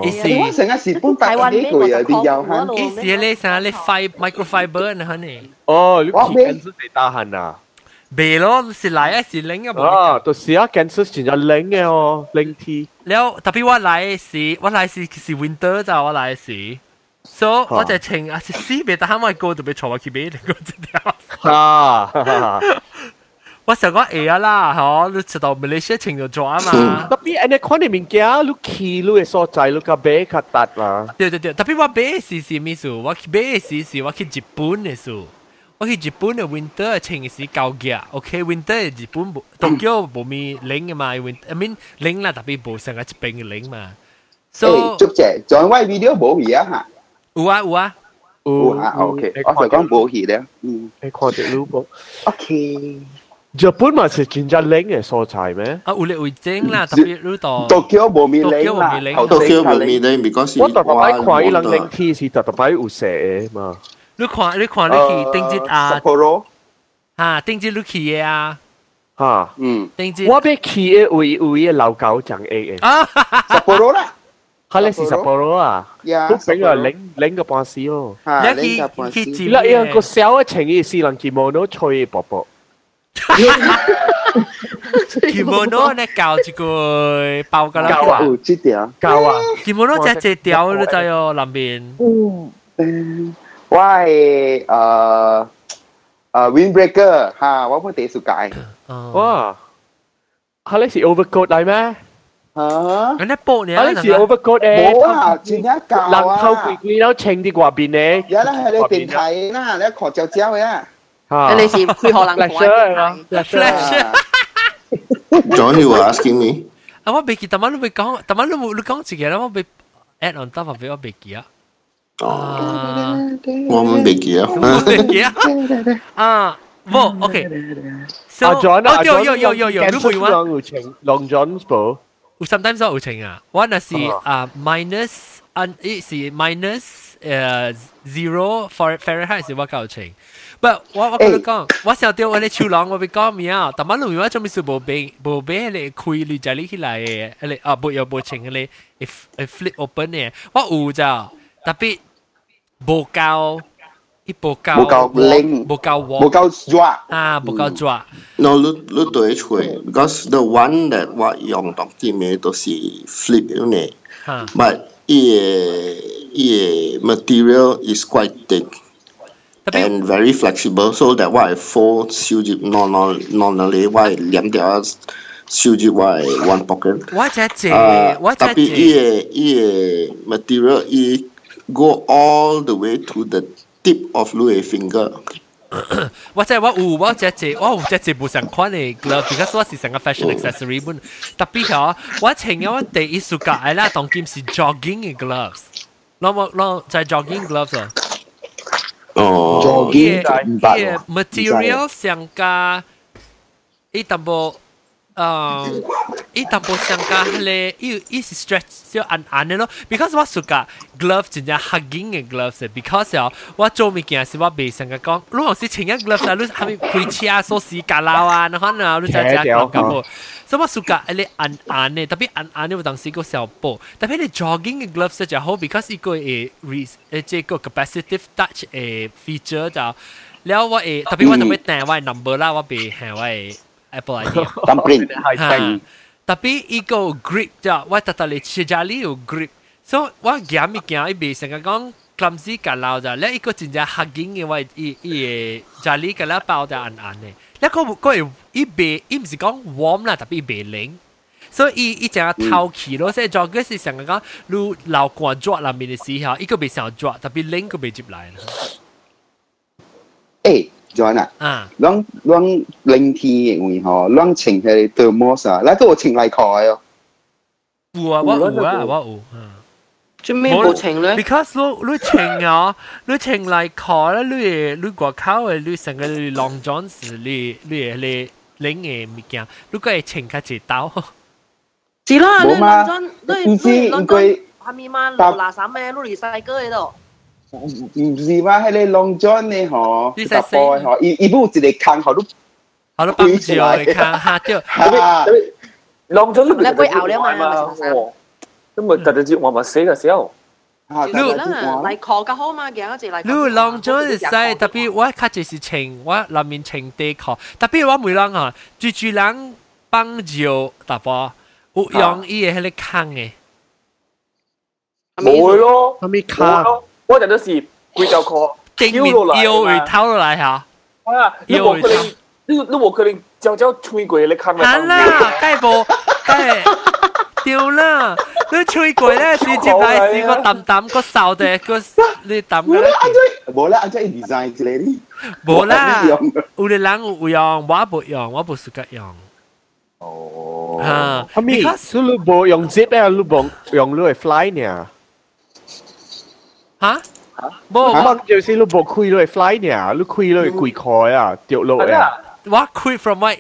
Isi. Awak sangat sipun tak ada đi ya di jauhan. Isi le sangat le fiber microfiber nah ni. Oh, lu cancer tak tahan ah. Bê lo, sẽ lại á, sẽ link á. À, tôi sẽ á, cancer chỉ là link á, link T. Leo, đặc biệt tôi lại là, tôi lại là là winter 咋，我來是。So，我就情啊，是死別，但係我個就被坐落去俾你個字條。啊。我成个 A 啊啦，嗬，你知道马来西亚情就做啊嘛。特别人哋看你物件，你去你嘅所在，你个买较达嘛。对对对，特别我买时是咩数？我去买时是我去日本嘅数。我去日本嘅 winter 情是高价，OK，winter 日本冇东京冇咪零嘅嘛，winter I mean 零啦，特别冇成个一边嘅零嘛。所以，足只，仲威 video 冇而家吓。有啊有啊。有啊，OK，我就讲冇戏咧。嗯，你看到你冇？OK。 日本嘛是真正零嘅所在咩？啊，有咧会整啦，特别呢度。东京冇咪零啦，东京冇咪零，because 我特特摆看伊人零 T 是特特摆有写嘅嘛。你看你看你去定节啊，Sapporo 吓定节你去嘅啊吓，嗯，定节我俾去嘅位位嘅老狗讲 A 嘅啊，Sapporo 啦。佢咧是 Sapporo 啊，呀，都俾个零零个半时咯。你去去啦，因个小嘅情意是能见冇到吹薄 薄。 kimono 呢教一个包噶啦，教啊有这条，教啊， kimono 只只条你知哦，南边嗯，嗯，我系诶诶 windbreaker 吓，我冇第สุ解哦，哇，吓你是 overcoat 嚟咩？吓，咁你波你啊，吓你是 overcoat 诶？冇啊，真系教人头啊攰，攰แล้ว称啲话边咧？而家咧系你电梯啦，你学照照嘅啊，吓 你是配合人 flash 系嘛？Flash 啊 John, you were asking me. 啊，我未记，但系你会讲，但系你会你讲自己啦，我未 add on top of it，我未记啊。哦，啊，我们未记啊。我未记啊。啊，冇，OK。So，阿 John 啊哦，有有有有有，你会话？有称 Long John 冇？有 sometimes 我有情啊，我那是啊 minus 按一是 minus 诶 zero for Fahrenheit 是我够情。 不，我我跟你讲，我想到我哋超浪我被讲咩啊？但系你话做咩事冇俾冇俾你开你就你起来嘅，你啊冇有冇情你一 flip open 嘅，我有咋，特别冇够，一冇够冇够 link 冇够冇 warm 够抓，啊，冇够抓。 No, 你你对吹，because the one that 我用当啲咩都是 flip 嘅呢吓， ，but 伊个伊个 material is quite thick 特别 and very flexible, so that 我系 fold 烧入 non non non 你我系两条烧入我系 one pocket。我只只啊，我只特别伊只。个伊个 material 伊 go all the way to the tip of 你嘅 finger。我即系我有我只只我有只只冇相款嘅 glove，because 我是成个 fashion accessory 本。特别系我穿嘅我第一暑假系啦，当剑是 jogging 嘅 gloves。攞冇攞就系 jogging gloves 啊。 哦， Jogging 嘅唔白嘅 material 上加一淡薄。诶， 一淡薄上加咧，伊伊是 stretch 少硬硬嘅咯。because 我暑假 glove 真正 hugging 嘅 gloves because 哦，我做物件是我未成个讲，你若是穿嘅 gloves 啊，你系咪开车锁匙架捞啊？你可能你就只讲咁喎。所以我暑假你硬硬嘅，特别硬硬嘅有当时个小布，特别你 jogging 嘅 gloves 就好，because 伊个诶 re 诶即个 capacitive touch 诶 feature 就，แล้ว我诶特别我特别订我嘅 number 啦，我被系我嘅 Apple ID。 dumpling，哈 tapi ego grip ja wa ta ta le che ja li u grip. So wa gya mi kya i be sang ka gong clumsy ka lao ja le iko chin ja hugging e wa e, e, e, i i ja li ka la an an ne le ko ko i be im si gong warm la tapi be leng. So i i ja tao hmm. ki lo se jo ge si sang ka lu lao kwa jo la mi ni si ha. Iko be sang jo tapi leng ko be jip lai na eh 个袂接来啦。诶，John 啊。啊，啷啷冷天嘅会嗬，啷情系 thermos 啊，嗱都我情嚟开哦，有啊，我有啊，我有啊。做咩冇情咧？ because 你你穿啊，你穿嚟看咧，你你外口嘅你成个你 long john 是你你你领嘅物件，你个系穿较一刀。是啦，你冇嘛认真，唔知你你认应该真，系咪嘛？攞垃圾咩？攞 recycle 喺度。 唔是嘛？系你 long john 呢嗬，你搭波嗬，伊伊冇一个坑嗬都好啦，帮住我你看下掉，吓，浪咗你会熬了嘛哦，咁咪特特接我咪死嘅时候，吓，你啦，嚟 call 嘅好嘛，嘅一只嚟。你 long john 系使特别我较就是穿我里面穿地壳，特别我每人啊，住住人帮住大波，有用伊嘅迄个坑嘅，冇咯，咁咪冇卡 咯，我就都是贵就 call，正面腰会偷落嚟吓。啊，你冇可能，你你冇可能朝朝吹过你坑系啦，梗系冇，梗系掉啦！你吹过咧，是接大是个揼揼个手嘅个你揼嘅咧，冇啦，阿姐 design 之类啲，冇啦冇用，有啲人有用，我冇用，我冇时间用。哦，啊，咁咪 because 你冇用 zip 咧，你冇用你系 fly 呢？ hả? Bố bọn chiều xin bộ khui rồi fly nè. Lúc khui rồi quỳ khói à tiểu lộ à. what? Khui from what?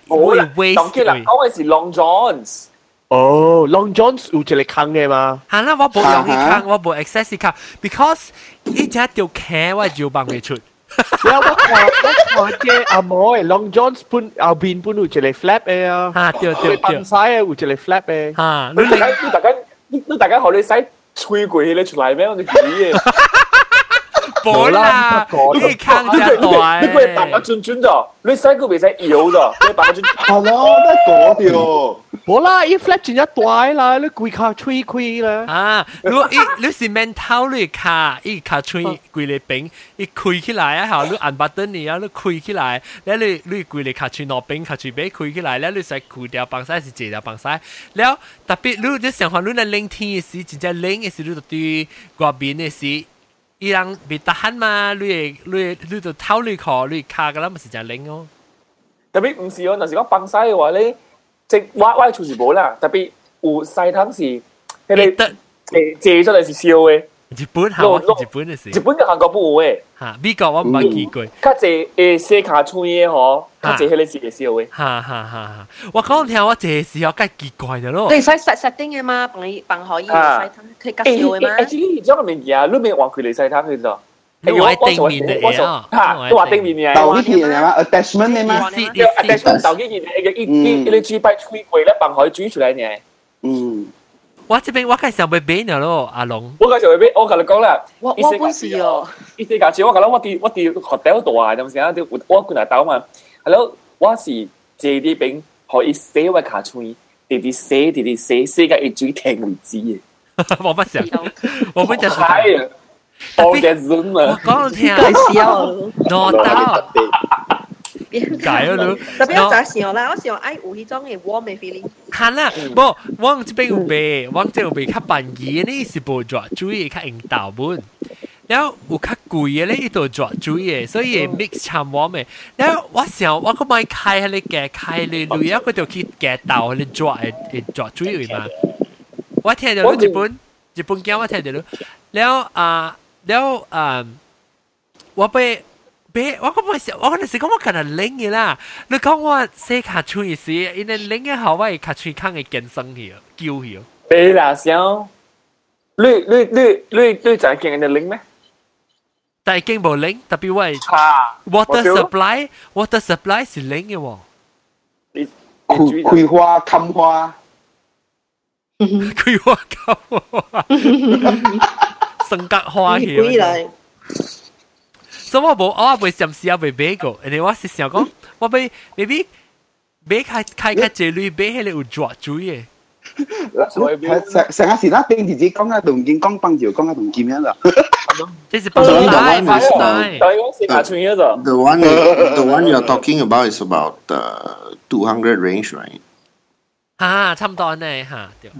Long johns oh long johns u chỉ là khăng nghe mà hả tôi bộ dùng cái tôi bộ access cái because ít nhất tiểu khé tôi chịu bằng người chút แล้วว่าขอว่าขอเจอโมยลองจอนส์ปุ่นเอาบินปุ่นอุจเลยแฟลปเออฮะเดี๋ยวเดี๋ยวปันซ้ายอุจเลยแฟลปเออฮะนึกแต่กันนึกแต่กันเขาเลยไซส์ 吹过去ยกูให้เล่ 冇啦，你扛只你佢大你佢扮个转转咋？你使佢未使摇咋？你扮个转系咯，得嗰条。冇啦，一 flap 转一大啦，你攰靠吹开啦。啊！如果你你是 mental 你卡，伊卡吹规个饼，伊开起来啊！吓，你按 button 你啊，你开起来，แล้ว你你规个卡吹落饼，卡吹饼开起来，แล้ว你使开掉帮晒是借掉帮晒，แล้ว特别你即想话你那冷天嘅时，真正冷嘅时，你就对外边嘅时。 伊人别得闲嘛，你会你会你就偷你壳，你卡噶啦，咪是真冷哦。特别唔是哦，嗱，是讲崩西嘅话咧，即我我处事冇啦，特别有西汤是佢哋得借借出嚟是笑嘅，日本吓，我日本嘅事日本嘅韩国冇嘅，吓，美国我唔捌见过。较济诶写卡吹嘅嗬， 较济迄个是会笑嘅。哈哈哈！哈！我讲听我这时候梗奇怪咗咯。你使 set setting 嘅嘛，帮你帮可以啊使佢吉笑嘅嘛。诶诶，将个物件你未话佢哋西汤嘅咋？你话定面嚟嘅吓，都话定面嘅。豆呢件系嘛？attachment 嘅嘛？你你 attachment 豆呢件嘅一一一你主摆吹柜咧，帮可以煮出嚟嘅。嗯。我这边我介绍俾俾你咯，阿龙。我介绍俾我同你讲啦，我我本事哦，伊世界我讲啦，我啲我啲学屌度啊，咁先啊，啲我灌嚟豆嘛。 係咯，我是借啲餅可以寫位卡吹，啲啲寫啲啲寫寫嘅一嘴停為止嘅。我不想，我不想係啊，我嘅 zoom 我啊，講聽，笑。攞到。解咗咯。特別我就係時候啦，我時候愛有迄種嘅 warm 嘅 feeling。係啦，不，我這邊有賣，我這有賣較便是無抓注意較引導本。然后有较贵嘅咧，伊度抓水嘅，所以 mix 参我嘅。然后我想我个买开迄个嘅开咧，类啊，佢就去夹到迄个抓诶诶抓水位嘛。我听到日本日本惊我听到咯，然后啊，然后啊，我被。俾我咁咪时，我嗰阵时讲我近日拎嘅啦。你讲我写卡吹时，因为拎嘅后位卡吹坑嘅健身去，叫去。俾啦先。你你你你你就系见人哋拎咩？ 但系经冇拎，特别系啊 water supply，water supply 是拎嘅喎。葵葵花、冚花，葵花沟，性格花去。嚟。所以我冇我冇尝试啊，未买过。人哋我是想讲，我俾 maybe 买开开开这类买起嚟有抓水嘅。 成成日时啦，定自己讲啊，同见讲帮住讲啊，同见样啦。这是帮手带，帮手带。但系我写卡吹嘅咋？ The one the one you're talking about is about uh, 200 range, right? 吓，差唔多呢吓，对。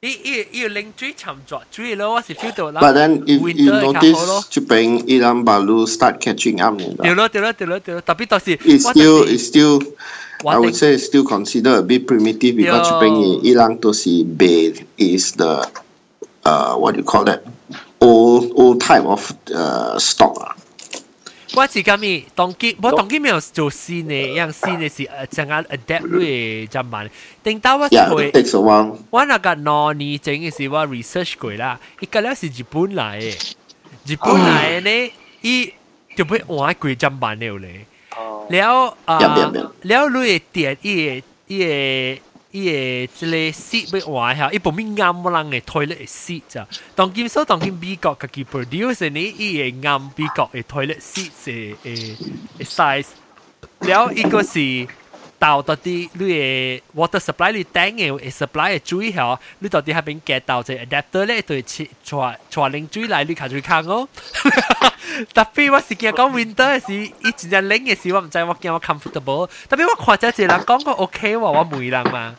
伊伊伊零水沉抓水咯，我是 feel 到啦。 But then if you winter 较好 notice 咯。 Chupeng Ilan Balu start catching up, 你知道对咯对咯对咯对咯，特别到时 it's 我 still 就是 it's still I 我 would 定 say it's still considered a bit primitive because Yeah. Chupeng Ilang to see bait is the uh what do you call that old old type of uh stock 啊。我是咁咪当机，我当机没有做新嘅，样新嘅是诶成日 adapt 你就慢。定到我 Yeah, 会 it，takes a while. 我那个攞年整嘅时我 research 过啦，伊个咧是日本嚟嘅，日本嚟嘅呢，伊就会换贵就慢了咧。 了啊，了你嘅店，伊嘅伊嘅伊嘅即個屎要換下，伊部面啱冇人嘅退咧屎咋？當今所當今美國家己 produce 呢，伊嘅啱美國嘅退咧屎嘅嘅 size，了一個是。到到啲你嘅 water supply 你顶嘅 supply 嘅水效，你到底系边 get 到只 adapter 咧，对切传传零水嚟你卡住坑哦。特别我是见讲 winter 嘅时，以前就冷嘅时，我唔知我见我 comfortable。特别我看咗一个人讲过 OK 喎，我梅人嘛。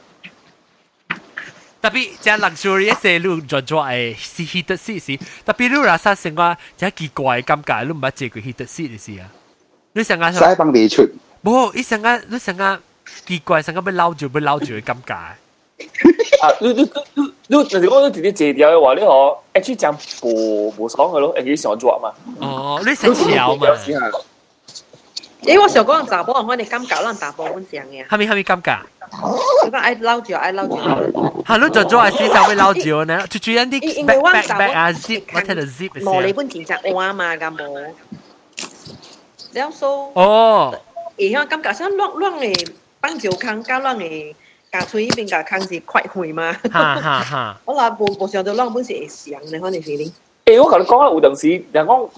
特别只 luxury 嘅路做做诶是 heated seat 时，特别你拉萨成个只奇怪嘅感觉，你唔系借佢 heated seat 嘅时啊。你成个使帮你出。冇，你成个你成个 結怪獸咁樣嬲住，俾嬲住佢咁解。啊！你你你你就是講你直接借掉嘅話，呢個 H 醬無無爽嘅咯，係幾上作嘛？哦，你食潮嘛？誒，我想講查甫，我哋咁搞人查甫本上嘅。係咪係咪咁㗎？你講愛撈住，愛撈住。係咯，就做係先就會撈住呢。最主要啲 back back back 啊 zip，我睇到 zip 先。冇你本錢就我嘛㗎冇。你講 so？哦。而家咁搞，想亂亂嚟。嘅帮照坑加乱嘅架吹边架坑是快会嘛？哈哈哈。我话无无想到乱本是会上嘅，可能是你。诶，我同你讲啦，有阵时人讲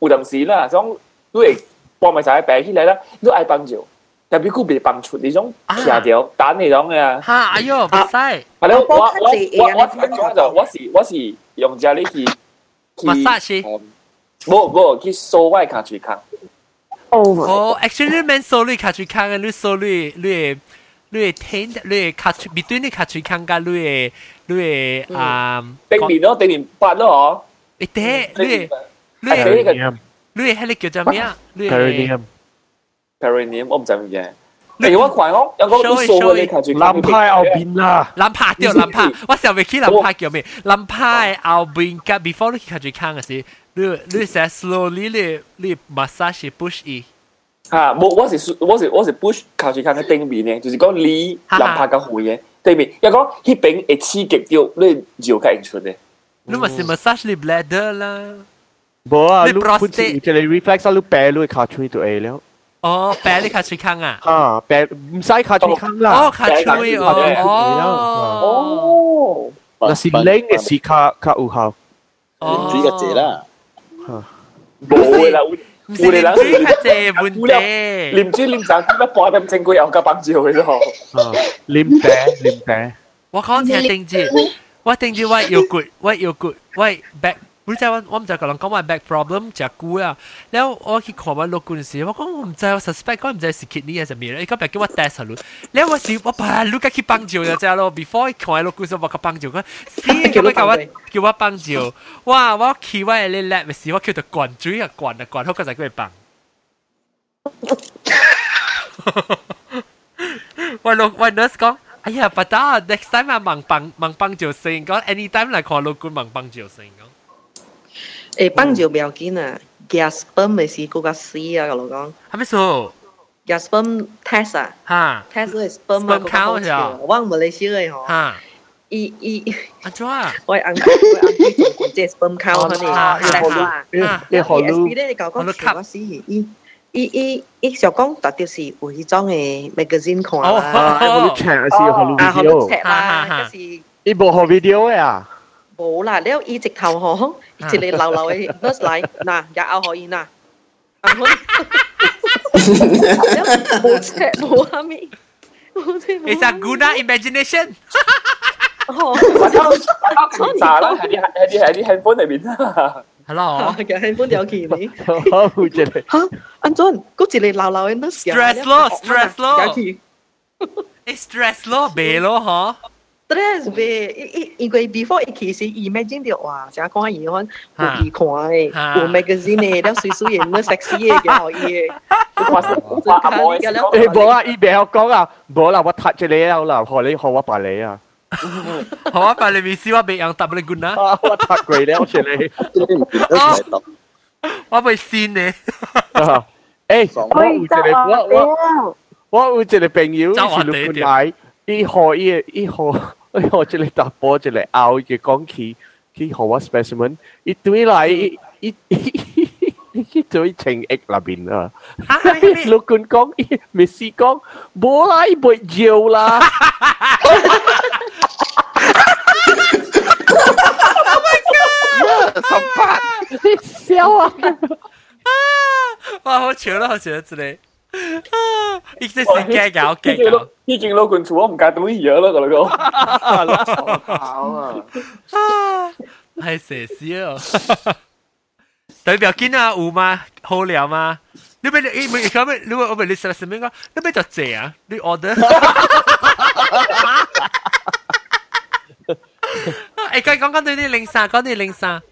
有阵时啦，种你会帮埋晒病起来啦，你爱帮助，但系佢未帮出呢种徛掉蛋呢种嘅啊。哈，哎呦，唔使，系咯，我我我我我我就我是我是用只呢去去 massage 冇冇去扫我卡住卡。 Oh my！哦，actually 你免扫你卡住康嘅，你扫你你你听你卡住，between 你卡住康加你你啊，定年咯，定年八咯你爹你你系呢个 Perineum 你系你叫做咩啊？你 Perineum perineum，我唔知乜嘢。例如我怪我有个都扫嘅你卡住南派后边啦，谂拍掉谂拍，我成日未记谂拍叫咩？谂拍后边加 before 你卡住康嘅时， 你你成 slowly 你你 massage push 伊。吓，冇我是我是我是 push 卡住卡嘅定面嘅，就是讲你南拍嘅会嘅对面，又讲呢边会刺激到你摇嘅引出嘅。你咪是 massage 你 bladder 啦。冇啊，你你 prostate 本身有只 reflex 啊，你病你卡吹到 A 了，哦，病你卡住康啊？吓病唔使卡吹坑啦哦，，卡吹哦哦。哦，那是冷嘅时卡卡有效，哦主个字啦， 冇嘅啦，唔是连追卡借本地，念珠念赚点一百咁正规有够帮助嘅咯。啊，黏病黏病，我讲听定住，我定住我要 good，我要 good，我 back。 唔知我我唔知個人講話 back problem 食久啦，然後我去看我老公時，我講我唔知，我 suspect 我唔知是 kidney 還是咩，伊講別叫我 test 下咯。然後我時我把 look 去幫照就知咯，before 看我老公時我去幫照，佢死咁樣叫我叫我幫照，哇！我企我喺你 lab 咪時，我叫佢灌水啊灌啊灌，好個仔佢幫。我老我 nurse 講：哎呀，不得，next time 啊，盲幫盲幫照先，講 anytime 嚟看老公盲幫照先。讲。诶，帮就唔要紧啊，Gasperm 咪是嗰个死啊，我讲系咪数？ Gasperm test 啊吓，test 系 sperm 啊， Sperm count 啊我唔嚟少嘅嗬，吓，伊伊安怎啊？我按我按佢做过即系 sperm count 佢哋啊，test 啦。你啊你学 S 路 B 咧，你讲我都讲我死伊伊伊伊想讲特别是有迄种嘅 magazine 看哦啦，啊，学路 check 是学路啊，学 video， check 啦，嗰时。你冇学 video 嘅啊？ 冇啦，了伊直头嗬，一直嚟流流嘅 nurse 嚟，嗱，也拗可以嗱，啊好，冇赤冇下面，冇赤冇 It's a guna imagination。哦，我偷我偷查啦，喺啲喺啲喺啲 handphone 里边啦。 Hello。嘅 handphone 有见你，好真系，吓，安装嗰时嚟流流嘅 nurse Stress 咯，stress 咯有见诶 stress 咯，病咯嗬。 stress 呗，伊伊因为 before 伊其实 imagine 到哇，成日讲下嘢看有几看嘅，有 magazine 嘅，了水水嘅，了 sexy 嘅，几好嘢，我话阿妹嘅了。诶冇啊，伊未学讲啊，冇啦，我睇住你啊啦，学你学我白你啊，好啊，把你微笑我俾人揼你 guna，啊我睇过了，住你。呢啲唔记得睇到。我俾先你。啊，诶，我可以有一个执啊！我我我有一个朋友，走我是六地个奶， 伊学伊伊学伊学一个大波一个拗嘅讲起，去学我 specimen，伊对来伊伊伊伊对情益那边啊，吓咩咩？六个讲伊咪是讲冇啦，伊袂摇啦，十八，笑啊！哇，好笑啦，好笑之类。 啊！呢啲是惊㗎，我惊㗎。呢件老罐厨我唔介到嘢咯，我讲。好啊，啊，系蛇屎啊！代表见啊，有吗？好料吗？你咪你咪咁咪，你话我咪你实实咩讲？你咪就借啊？你 order？诶，佢讲讲到啲零散，讲啲零散。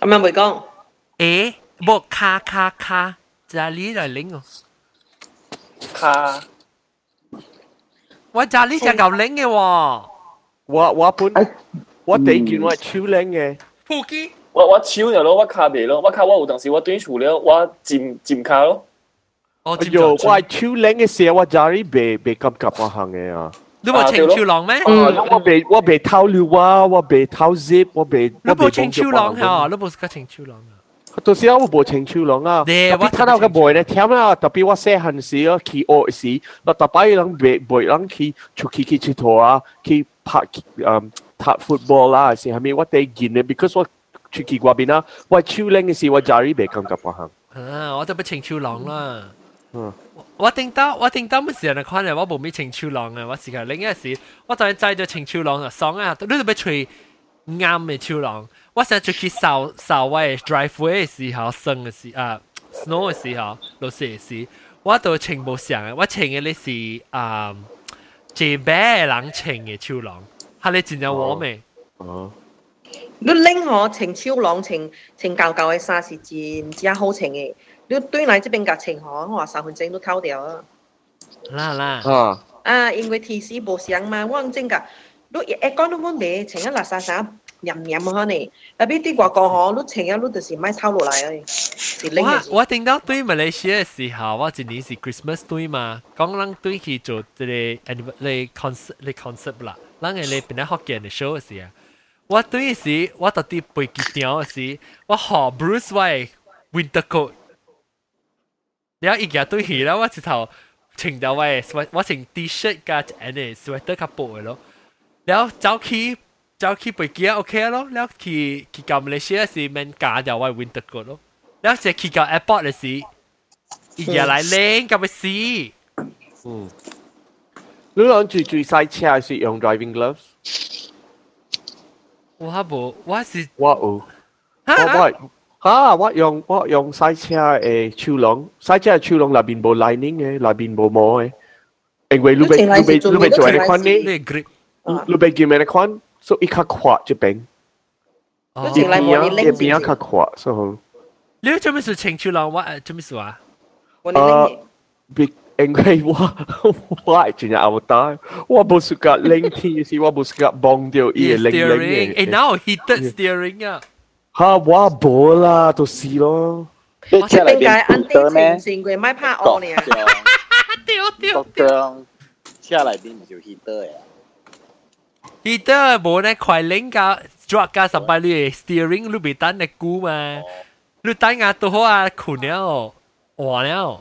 咁样会讲，诶，冇卡卡卡，就系呢嚟零哦。 卡我就呢只嚿零嘅喎，我我本我第一件我系超靓嘅。扑机。我我超咗咯，我卡未咯，我卡我有阵时我短处了，我占占卡咯。我哎呦，我系超靓嘅时候，我家里未未咁急我行嘅啊。你冇情超浪咩？啊，我未我未偷料啊，我未偷 zip，我未你冇情超浪吓，你冇个情超浪啊！ 到时我冇情超浪啊。你我睇到个 boy 咧，听啦，特别我细汉时啊，去学时，我特别人未未人去出去去佚佗啊，去拍诶踢 football 啦，是系咪我第一件咧？because 我 出去嗰边啦，我超靓嘅时我 jari 未感觉嗰行。啊，我都不清超浪啦。嗯。我定得我定得乜时人看嚟，我冇咩清超浪啊！我时间另一时，我就系制咗清超浪啊，爽啊！你都俾吹啱嘅超浪。 我成日出去扫扫我嘅 driveway 嘅时候，生嘅时啊 snow 嘅时候，落雪嘅时，我都清冇上嘅。我清嘅你是啊，最白人清嘅超浪，系你真正我未？哦。你拎我情超浪情情教教嘅沙士字唔知好情嘅，你对嚟这边夹情可，我话十分钟都偷掉啊！啦啦啊啊，因为 T C 冇上嘛，我唔真㗎，你一讲都冇咩，情一垃圾圾 饮饮可能，特别啲外国可，你情一你就是买偷落嚟嘅，是拎我嘅。我听到对马来西亚嘅时候，我今年是 Christmas 对嘛，讲人对去做即系 anniv 你 concert 你 concert 啦，人嘅你变咗学嘅 show 嘅时啊。我对时我特啲背记条嘅时，我学 Bruce Wayne winter coat，然后一日对起啦，我直头穿到喂，我穿 T-shirt 加诶呢 sweater 较薄嘅咯，然后走去 走去背记 OK 咯，然后去去到马来西亚时免加掉我 winter coat 咯，然后就去到 airport 嘅时，一日嚟靓咁嘅事。嗯。你谂住住赛车系是用 driving gloves？我冇，我是我有。我我吓我用我用赛车诶超龙，赛车超龙里边冇 lining 嘅，里边冇膜嘅。因为你被你被你被做咩款呢？你 grip，你被叫咩款？ 所以一卡垮就变。你前嚟冇你拎一边一卡垮，所以。你做咩事情出浪？我做咩事啊？我拎别。因为我我系真系牛大，我冇试过拎天嘅时，我冇试过帮掉伊嘅拎拎嘅。诶，now heated steering 啊！吓，我冇啦，都试咯。我出边解 Andy 前前佢买拍我呢？屌屌屌！车里边唔叫 heater 嘅。 heater 冇呢快拎架 drop 架十八你 steering 你别等你估嘛，你等下都好啊，困了，换了。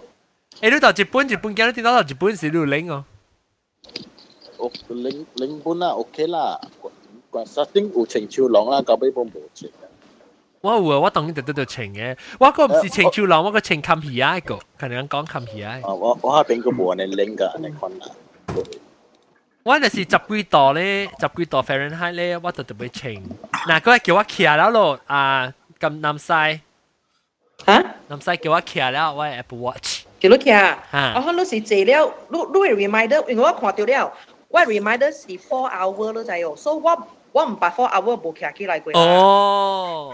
诶，你到日本，日本见到见到日本时你拎哦。哦，拎拎本啦，OK 啦。关实定有情超浪啦，到尾本冇情。我有啊，我当然特登就情嘅，我个唔是情超浪，我个情冚起啊个，可能讲冚起啊。哦，我我下边个冇人拎㗎，你困难。 我那是十几度咧，十几度 Fahrenheit 咧，我就特别情。嗱，嗰日叫我企啦咯，啊，咁南西。吓？南西叫我企啦，我 Apple Watch。叫你睇啊！啊我看你是坐了，你你嘅 reminder，因为我看到了，我 reminder 是 four hour 咯，就系哦，所以我我唔八 four hour 冇企起来过。哦，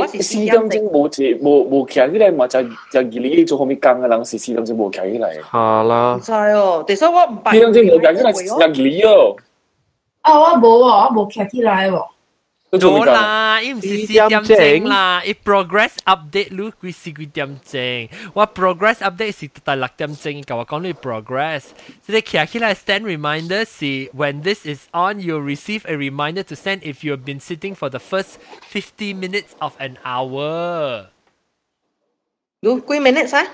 我是四点钟冇字冇冇企起嚟嘛，就就二你做後面更嘅人是四点钟冇企起嚟。係啦。唔知哦，第三我唔四点钟冇企起嚟，廿二哦。啊，我冇啊，我冇企起嚟喎。No lah, it's mesti si Tiam lah. It progress update look kui si kui Tiam Cheng. Wah, progress update si tetalak Tiam Cheng kawan can only progress. So Jadi kira kira send reminder si when this is on, you'll receive a reminder to send if you've been sitting for the first 50 minutes of an hour. Look, kui minutes ah?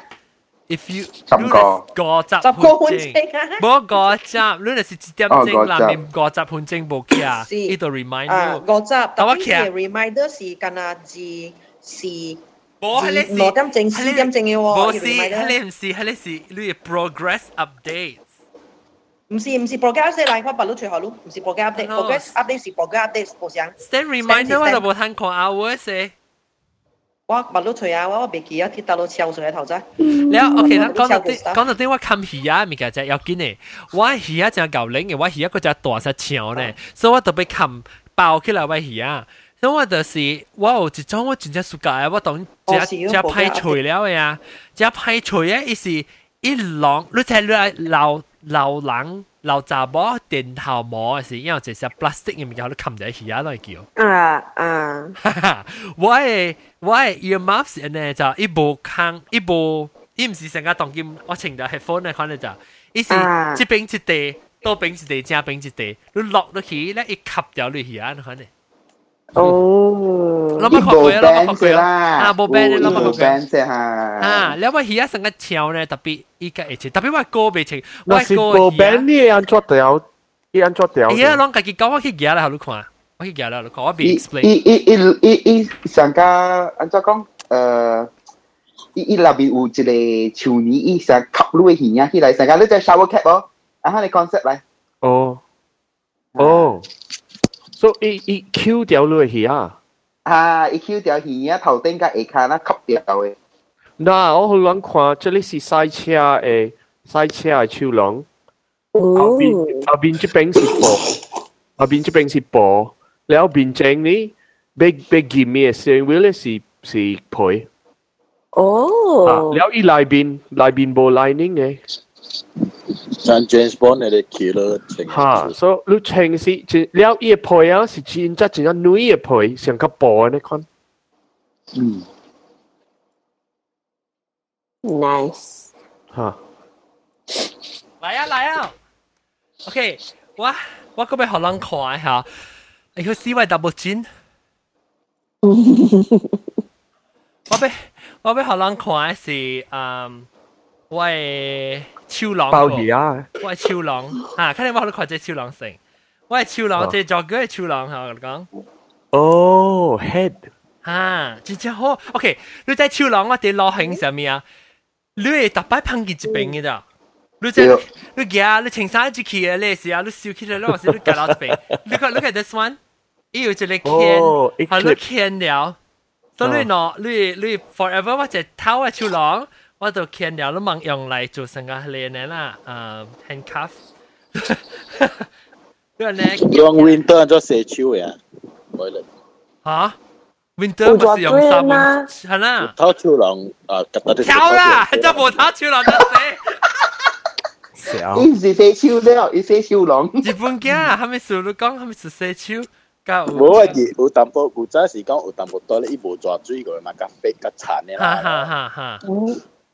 if you 十个个集十个半钟啊！冇个集，你那是一点钟啦，面个集半钟冇企，呢度 remind 啊 you。个集，但我企但系 reminder 是近啊字是冇系你是六点钟、四点钟嘅喎。冇是系你唔是系你是你 progress update。唔是唔是 progress update 嚟，我白佬最后咯，唔是 progress update，progress update 是 progress update 冇相。 Stand reminder 我就冇睇过 hours 嘅。 我白佬除啊，我未记啊，铁达佬跳水喺头啫。你啊，OK 啦，讲到啲讲到啲我冚鱼啊，咪其实有见嘅，我鱼啊就旧领嘅，我鱼嗰只大只长咧，所以我特别冚爆起来我鱼啊。所以我就是我有一种我真正暑假我当只只派除了嘅啊，只派除咧，伊是一浪，你睇你流 流冷。流杂波电头膜嘅时，因为就系 plastic 入面有啲冚在鱼啊，都系叫。啊啊！我系我系 earmuffs 咧就一部坑一部，伊唔是成个当剑，我穿咗 headphone 咧，可能就 伊是即边一地，多边一地，正边一地，你落落去咧，一吸掉你去啊，你看呢？ 哦，那么好贵，那么好贵啊！冇 band 咧，那麼好貴。啊，你話而家成個潮咧，特別依家疫情，特別我歌未情，我歌冇 band 咧，安作掉，伊安作掉。而家啷家己講，我去夾啦，好你看，我去夾啦，你看，我俾 explain。伊伊伊伊伊上家安作講，誒，伊伊內邊有一個潮年，伊上吸入去耳起來，上家你再 shower cap 哦，啊，你 concept 嚟。哦，哦。所以伊 Q 掉落去啊。啊，伊 Q 条鱼啊，头顶甲下骹啦吸掉嘅。嗱，我好撚看，这里是赛车诶，赛车嘅超廊。后边后边这边是波，后边这边是波，然后边正呢，被被 give me 嘅 steering wheel 咧是是陪。哦。然后伊内边内边无 lining 嘅。 像 James Bond 嗰啲 killer 情。吓，所以你情是就了伊嘅陪啊，是真真真正女嘅陪，上个波你看。嗯。 Nice。吓。嚟啊嚟啊！OK，我我嗰边学人看下，你去试位 double 尖。我俾我俾学人看是诶， 我系超郎。包鱼啊！我系超郎吓，睇你我学你看只超郎成，我系超郎，即系作嘅系超郎吓，我讲。哦，head。吓，真正好。OK，你在超郎我哋落行上面啊，你系特摆碰见一边嘅咋？你即系你行，你穿衫一去嘅咧时啊，你烧起来，你话是你夹到一边。你看，你看 this one，伊有一个 can，系你 can 了。所以你喏，你你 forever 我就偷啊超郎， 我就 can 了，你盲用嚟做成个练嘅啦，诶 handcuff。你话咧？用 winter 做蛇超嘅，可能。吓？winter 不是用三蚊，系啦。偷超郎啊，夹到啲。跳啦，就冇偷超郎就死。伊是洗手了，伊洗手郎。日本嘅，系咪数你讲系咪是洗手？冇啊，佢有淡薄，有阵时讲有淡薄多咧，伊无抓水个嘛，甲飞甲残嘅啦。哈哈哈！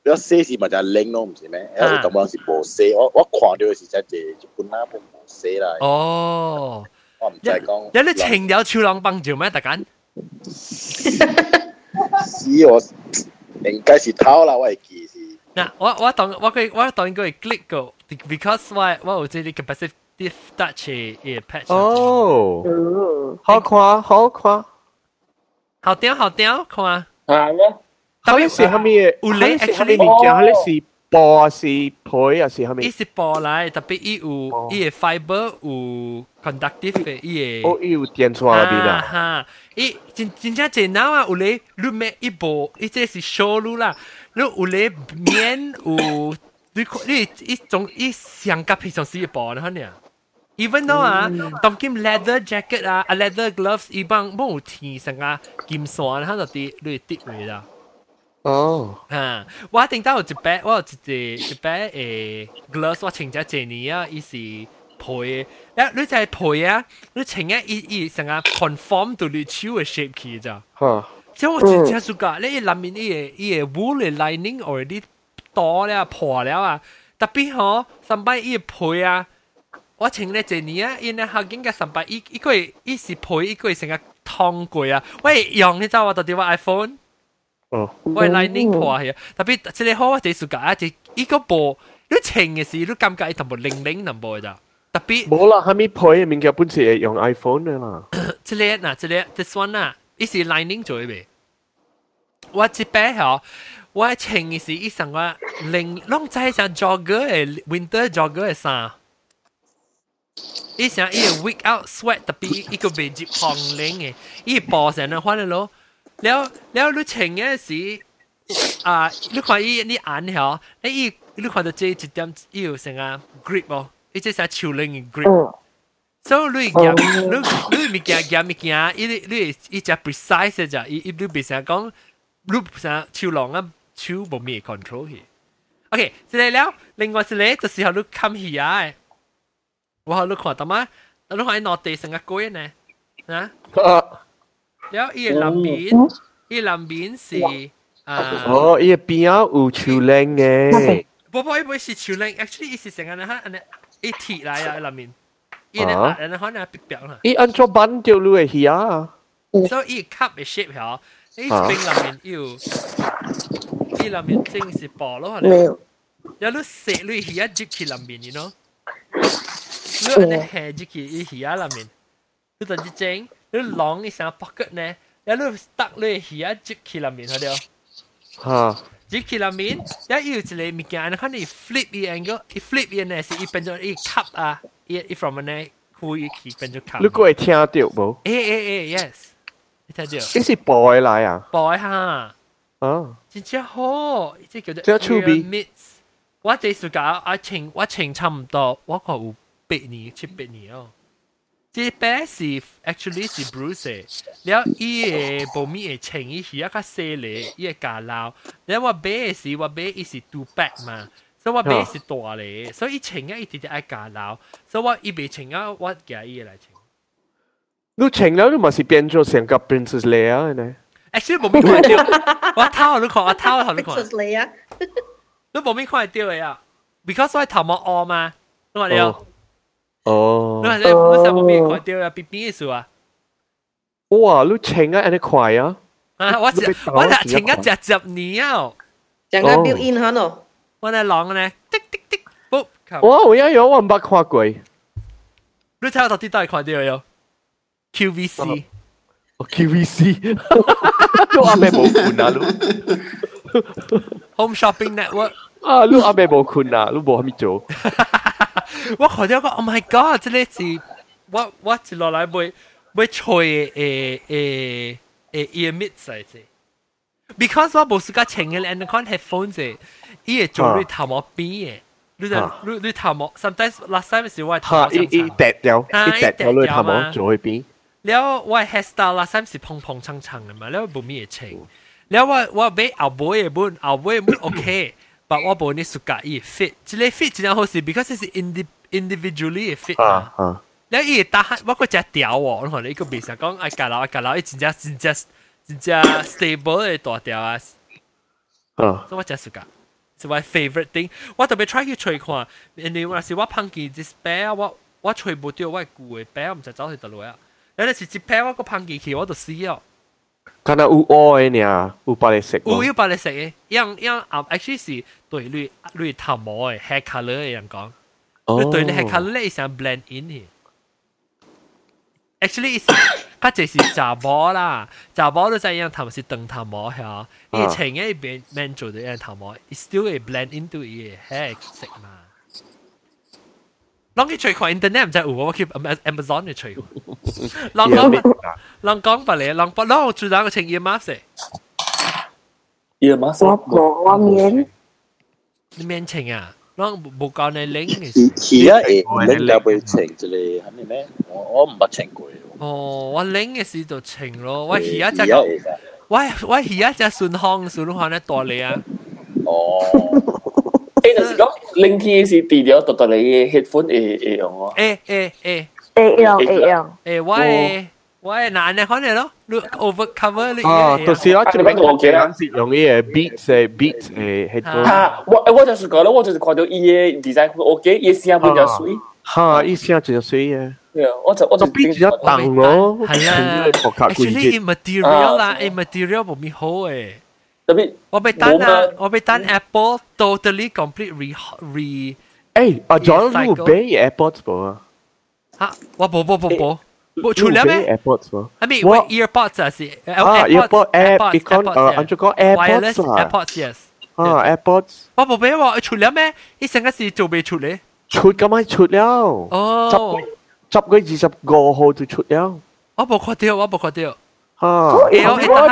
你洗是咪就拎咯，唔是咩？有淡薄是无洗，我我看到是真系日本那本无洗啦。哦，我唔知讲。有啲情有超郎帮住咩？特紧？是我应该是偷啦，我系记是。嗱，我我当我佢我当应该系 click 个，because 我我有啲 capacitive touch 嘅 patch。哦，好看好看，好屌好屌，看啊！ 啊咧，特别是系咪？有咧，actually 物件，系咧是波啊，是皮啊，是系咪？伊是波嚟，特别伊有伊嘅 fiber 有 conductive 嘅伊嘅。哦，伊有电出嚟边啊！哈，伊真真正真嗱啊，有咧你咩一部，伊这是 show 路啦。你有咧面有你你一种一上甲皮上是一部，你看呢？even though 啊，当金 leather jacket 啊，啊 leather gloves 伊帮冇天上啊金线，佢就啲你跌嚟啦。 哦，啊，我定到有一摆，我有一只一摆诶 gloves，我穿咗一年啊，伊是配，啊，你就系配啊，你穿啊，伊伊成啊 conform 到你手嘅 shape 去咋。吓。即我真正暑假，你内面伊个伊个 wool 嘅 lining already 多了破了啊！特别嗬，上摆伊个配啊，我穿咧一年啊，因为后边嘅上摆伊伊个伊是配，伊个成个烫过啊！喂，用你知我到底话 iPhone？ 哦，喂 lining 破系啊！特别即系好啊，即暑假啊，即伊个部你穿嘅时，你感觉伊同部零零淡薄咋？特别冇啦，系咪配嘅物件本身系用 iPhone 嘅啦？即系嗱，即系 this one 啊！伊是 lining 做嘅，我即摆吼，我穿嘅是伊上我零，拢知像 jogger 嘅 winter jogger 嘅衫，伊像伊个 week out sweat 特别伊个未接红领嘅，伊布成日翻嚟咯， 了了你穿嘅时啊，你看伊你眼吼，你伊你看到这一点伊有成个 grip 哦，伊即系手领嘅 grip。所以你夹你你物件夹物件，伊你伊只 precise 咋，伊伊你别成讲，你成手浪啊手冇咩 control 去。OK，即系了，另外一个就是候你冚起啊，我你看到吗？你看落地成个龟呢，啊？ 了伊个南边，伊南边是啊。哦，伊个边啊有手领嘅。 波波一杯是潮领，actually 是成个人吓，人一铁嚟啊，里面，伊呢压人可能别表啦。伊安怎板掉落去啊？所以伊 cup 嘅 shape 吓，伊冰里面要，伊里面正是薄咯，没有。有你食你鱼啊，接起里面，you know？你安尼下接起伊鱼啊里面，你就正， 你晾一成 pocket 呢，有你 stuck 你鱼啊接起里面，好啲。吓。接起里面，一要一个物件，你看你 flip 伊 angle，伊 flip 伊呢是伊变咗伊 cup 啊，伊伊 from 呢开伊起变咗 cup。你会听到无？诶诶诶，yes，你睇到？呢是 boy 嚟啊？boy 哈。哦。真正好，即叫做。即系 mix。我这暑假我请我请差唔多，我讲有八年七八年哦。 即白是 actually 是 Bruce，了伊个无咪会穿伊是一个细咧，伊个架捞。了我买是我买伊是 two pack 嘛，所以我买是大咧，所以穿啊一直直爱架捞，所以我伊未穿啊，我夹伊来穿。你穿了你咪是变咗成个 Princess Leia 呢？actually 无咪看到，我头你看，我头头你看。 Princess Leia，你无咪看到嘅呀？because 我头毛恶嘛，你话了。 哦，你话你你上面看到啊，B B 嘅数啊？哇，你穿啊，安尼快啊！啊，我只我只穿啊，只十年啊，整个 built in 喺度。我嚟浪咧，滴滴滴，不，哇，我一样我冇看过。你睇下到底都系看到有 QVC。哦，QVC，都阿咩冇款啊，你 Home Shopping Network。啊，你阿咩冇款啊，你冇喺边做？ 我看到讲，Oh my God！即个是，我我一落来袂袂吹诶诶诶 ear mid 在者，because 我无时间穿个 and con headphone 者，伊会做你头毛边诶。你就你你头毛，sometimes last time 是我头毛長長，一一掉掉，一掉掉你头毛做去边。了我 hairstyle last time 是蓬蓬長長嘅嘛，了冇咩嘢穿。了我我俾後背嘅本後背本 OK。But 我冇呢暑假伊 fit，即係 fit 真係好是，because 係 indi individually 嘅 fit 嘛。你伊打我个只條喎，可能你個別上讲，哎隔樓隔樓，伊真正真正真正 stable 嘅大條啊。啊，所以我只暑假，是我 favorite thing。我特別 try 去吹看，因為有時我碰見啲 spare，我我吹唔到，我係舊嘅 spare，唔就走去倒落啊。有陣時一 pair 我個碰見去，我就死咗。敢若有乌嘅呢，有帮你食。有有帮你食嘅，样样啊，actually 是对你你头毛嘅 hair colour 嘅人讲，你对你 hair colour 咧想 blend in 嘅。actually 是，佢就是杂毛啦，杂毛都系样头是长头毛吓，你前嘅边边做嘅样头毛，still 会 blend into 嘅 hair 色嘛。 拢去吹看 internet 唔知有，我去 Amazon 去吹。拢讲，拢讲白嚟，拢不拢做哪个穿 earmuff 嘅？earmuff 我冇我面，你面穿啊？拢冇讲你领嘅。而家诶领就会穿之类，系咪咩？我我唔捌穿过。哦，我领嘅时就穿咯，我而家只个，我我而家只顺康顺康咧大你啊。哦。诶，就是讲 零 T 是治疗独特你嘅 headphone 会会用哦。诶诶诶，会用会用。诶，我诶我诶难嘅可能咯，你 over cover 你。啊，就是我这边我嘅系用呢个 Beats 诶 Beats 诶 headphone。啊，我我就是讲啦，我就是看到伊嘅 design OK，伊声比较水。吓，伊声真水嘅。对啊，我就我就比较重咯。系啊，actually material 啦，诶 material 冇咩好诶。 Tapi Orbitan Roma... uh, Orbitan Apple totally complete re re Eh, a John Lu Bay AirPods bro. Ha, wa bo bo bo bo. Bo chu le me? AirPods bro. I mean, what earpods are see? Ah, earpod air because uh, ancho ko AirPods. Wireless AirPods, yes. อ่า AirPods ว่าผมไม่ว่าชุดแล้วแม่อีสังกัสีจูเบชุดเลยชุดก็ไม่ชุดแล้วจับจับก็ยี่สิบโกโฮจะชุดแล้วอ๋อบอกคนเดียวว่าบอกคนเดียว 嚇！我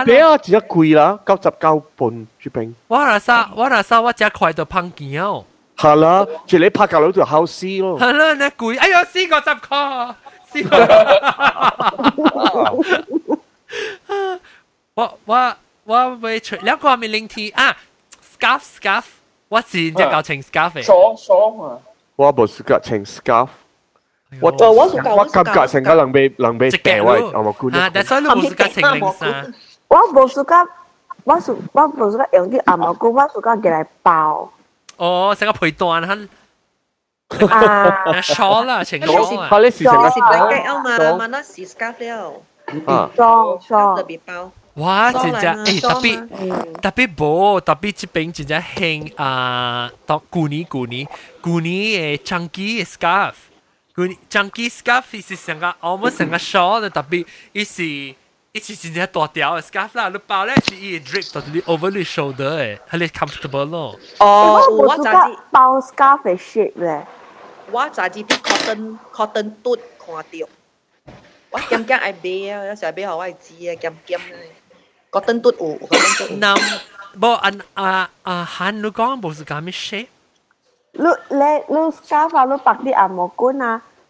俾啊，只貴啦，九十九半一瓶。我那啥，我那啥，我只快到碰見哦。係啦，即你拍架佬就考試咯。係啦，你貴，哎呀，四個十個，四個。我我我未除兩個未零 T 啊，scarf scarf，我是只搞成 scarf 嘅。爽爽啊！我冇時間穿 scarf。我我我感觉成个人被人被病位，我冇估啊！但所以你冇时间穿零衫。我冇时间，我是我冇时间用啲牙毛膏，我时间嘅嚟包。 哦，成个配段哼，啊， shawl 啦，成 shawl 啊。佢呢时成个是 blanket 啊嘛，嘛那是 scarf 了啊，装，scarf 装特，别包。哇，真正诶特别别嗯，特别无特别这边真正兴啊，当旧年旧年旧年诶 chunky scarf， 旧年 chunky scarf 是成个我们成个 shawl 的特别，伊是伊是真正大条的 scarf 啦，你包咧是伊 drip 到你 over 你 shoulder 诶，系你 comfortable 咯。哦，我冇自我早知己包 scarf 嘅 shape 咧，我早知啲 cotton cotton 嘟看到，我兼兼爱买啊，有时候买互我知啊，兼兼咧。cotton 嘟有，cotton 嘟有。嗱，无按啊啊韩你讲无是咁咩 shape？ lúc lẽ lúc cá vào lúc bạc đi à một cún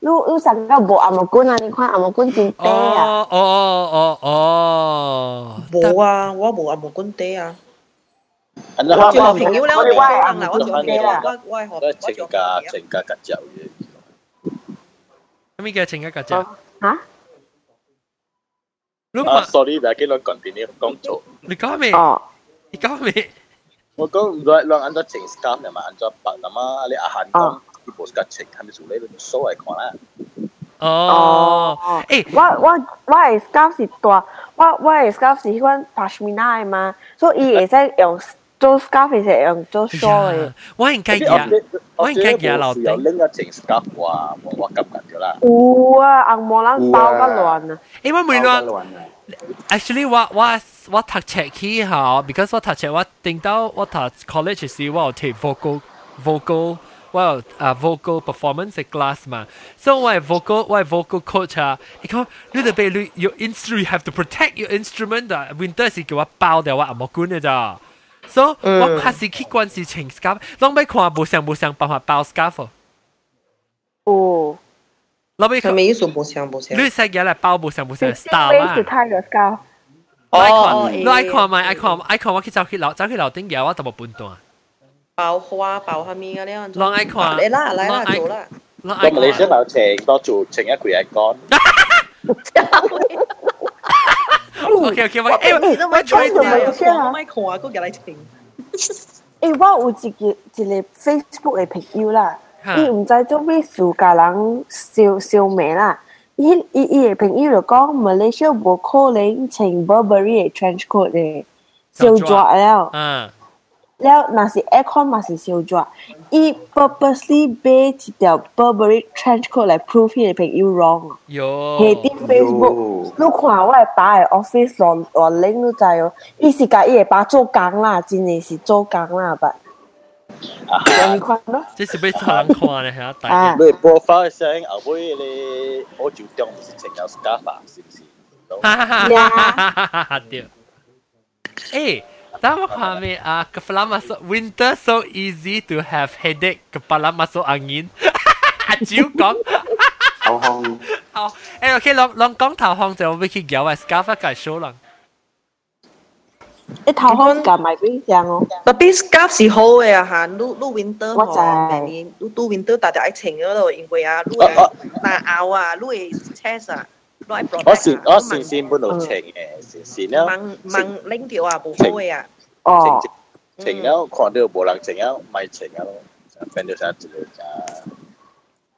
lúc lúc sáng cá bộ à một cún à nhìn khoan à một cún à. Ồ ồ ồ ồ à quá bộ à một cún à. Anh là học học hiểu lắm mình không ăn là có chuyện kia là có có học có chuyện cả cái gì. Cái chuyện cả cả chậu ờ, hả? Lúc mà sorry đã cái lần công chỗ. Đi có mày ờ. đi có mày 我講兩兩眼都情感嘅嘛，眼咗白咁啊，你阿韓講佢冇感情，係咪做呢樣所謂講啦？哦，誒，我我我嘅 scarf 是大，我我嘅 scarf 是嗰款 pashmina 嘅嘛，所以伊會使用做 scarf 係用做 shawl 嘅。我應該嘅。我我应该嘢留有定。拎个情 scarf 话我我揿紧咗啦，有啊，红毛人包甲乱啊！诶，我每乱乱，actually 我我我读册起后，because 我读册我定到我读 college 时我有 take vocal vocal 我有啊 vocal performance 嘅 class 嘛，所以我系 vocal 我系 vocal coach 啊。你讲你特别你 your instrument you have to protect your instrument 啊，winter 是叫我包掉我按摩管嘅咋。 所以我开始去关事情 scarf，拢要看无相无相办法包 scarf。有，拢要看，系咪意思冇相冇相？你使嘢嚟包无相无相是 style 啊是。太嘅 scarf。我爱哦看，你爱看咪爱看，爱看我去走去楼走去楼顶嘢，我都冇半段。爆花爆下面嘅咧，拢爱看，嚟啦嚟啦拢爱做啦。拢爱咁你先看。有情多做情一个一干， OK OK，我誒我我你吹做咩掉。先啊我咪看啊，嗰日嚟情。誒，我有一個一個 Facebook 嘅朋友啦，哈伊毋知做咩事甲人燒燒命啦。伊伊伊嘅朋友就講，Malaysia 無可能穿 Burberry 嘅 trench coat 嘅，燒咗了。嗯，了，若是 aircon 嘛是烧咗，伊 purposely 买一条 Burberry trench coat 来 prove 伊嘅朋友 wrong。有。下啲 Facebook，你看我系把嘅 office 乱乱拎都知哦，伊是甲伊会把做工啦，真系是做工啦，吧？啊有你看咯，这是俾人看咧，系啊，大啊你播翻声后尾你好照中唔是情有 scarf 啊是唔是？哈哈哈哈哈哈对。诶， 但我看咩啊？Kepala masuk winter so easy to have headache. Kepala masuk angin. 照讲。头控好，诶，OK，拢拢讲头项就会去搞啊，scarf 介绍啦。一头壳夹埋几样哦。特别 scarf 是好嘅啊吓，你你 winter 我知嗬，明年你你 winter 大家爱穿嗰度，因为啊，你系嗱拗啊，你系 chest 啊， 你系 protect 我是我是先本度情嘅，是是了掹掹拎条啊，冇好嘅啊。哦，情了看到无人情了咪情啊咯，变到啥之类咋？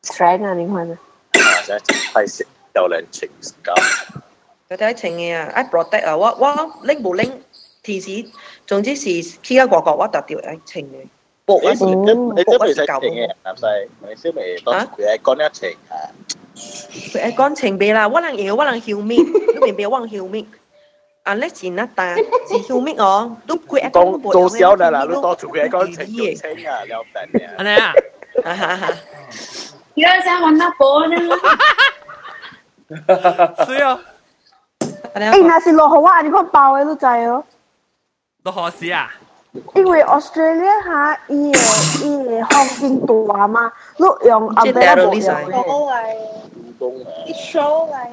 strength 啊，你看啊，啊，真系太食有人情 scarf。大家爱穿嘅啊，爱 protect 啊，我我拎冇拎，提示，总之是企喺国国，我特调爱穿嘅。薄你啊是你你都未使薄情嘅，男仔，你先未当佢系讲一情啊。 佢爱讲穿俾啦，我能摇，我能晓面，你明唔明？我能晓面。啊，你前一单是晓面哦，都佢爱讲做小的啦，你多做佢系讲情做情啊，了病嘅。安尼啊，哈哈哈。而家想揾得波啫。是哦，诶，若是落雨啊，你看包嘅都知哦。都何时啊？因为 Australia 吓，伊嘅伊嘅风真大嘛，你用即系 umbrella 呢晒冇用嘅。 con mà show này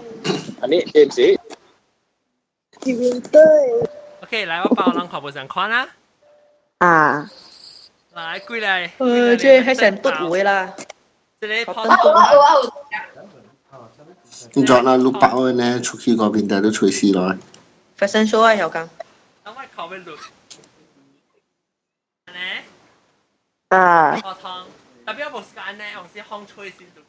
anh ấy em sĩ chị Vinh ok lại bắt đầu lăng khảo bộ dạng khoan á. À. Lại quy lại ừ chơi hay sản tốt cuối là cái đấy có tân tốt nhưng chọn là lúc bảo ơi nè chú khi có bình đại đều chơi xì rồi. Phải sân số ai hiểu không nó phải khảo bên được nè. À. 我汤特別有冇時間咧，我先空吹先做。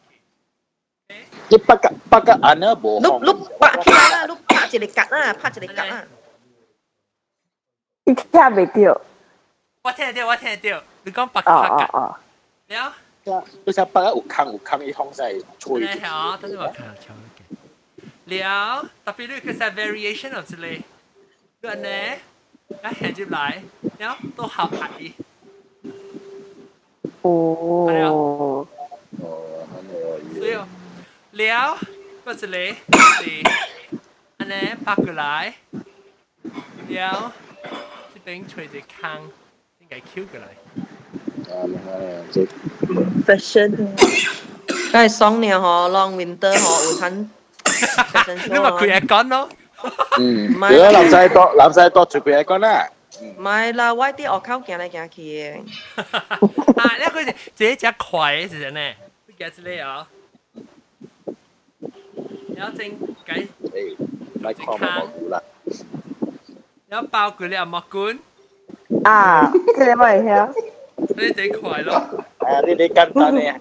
去。你北个北个眼咧无碌碌拍起来啦，碌拍一个格啊，拍一个格啊。你听未到？我听得到，我听得到。你讲白哦卡格，哦哦，了。你睇北个有坑有坑，伊风势吹你好，等阵我看下了，特别你佢系 variation of 之类，佢呢，一行入来，了都合合意。哦，所以 了，嗰之类是，安呢拍过来，了，这边吹只坑，应该 Q 过来。 fashion，梗系爽了嗬，long winter 嗬，有餐 fashion 你咪 show 佢嘢讲咯。嗯，唔系如果男仔多男仔多做佢嚟讲啦，唔系啦，我啲学校行嚟行去嘅。啊，呢个是这一只葵是什么？你记得咧啊？ 有正计，诶，唔系讲冇冇啦，有包括你阿莫管，啊，这个我会晓。你只葵咯，啊，呢啲简单嘅，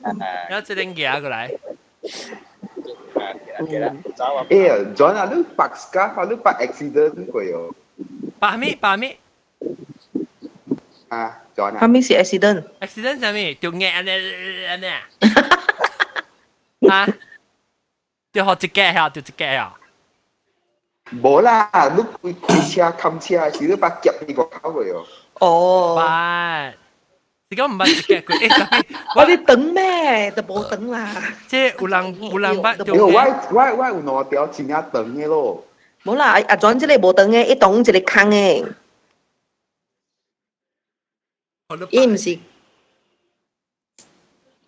有只顶嘢过嚟。走啊！Eh, John, ah, lu pak scarf, ah, lu pak accident ko yo. 八米八米 Ah, John 后 ah. 面是 accident， ，accident 系咩？条嘢安 尼安尼啊？啊？条学一架下，条一架啊？ Bo lah, lu kui kui chia kam chia, si lu pak kiap ni ko kau ko yo. 哦，八，你讲唔系一架佢？诶，特别我哋等咩？就冇等啦。即系有人有人捌条 Yo, 嘢 why why why 有两条真正长嘅咯？冇啦，阿阿 John 即系冇等嘅，一栋一个坑嘅，伊唔是。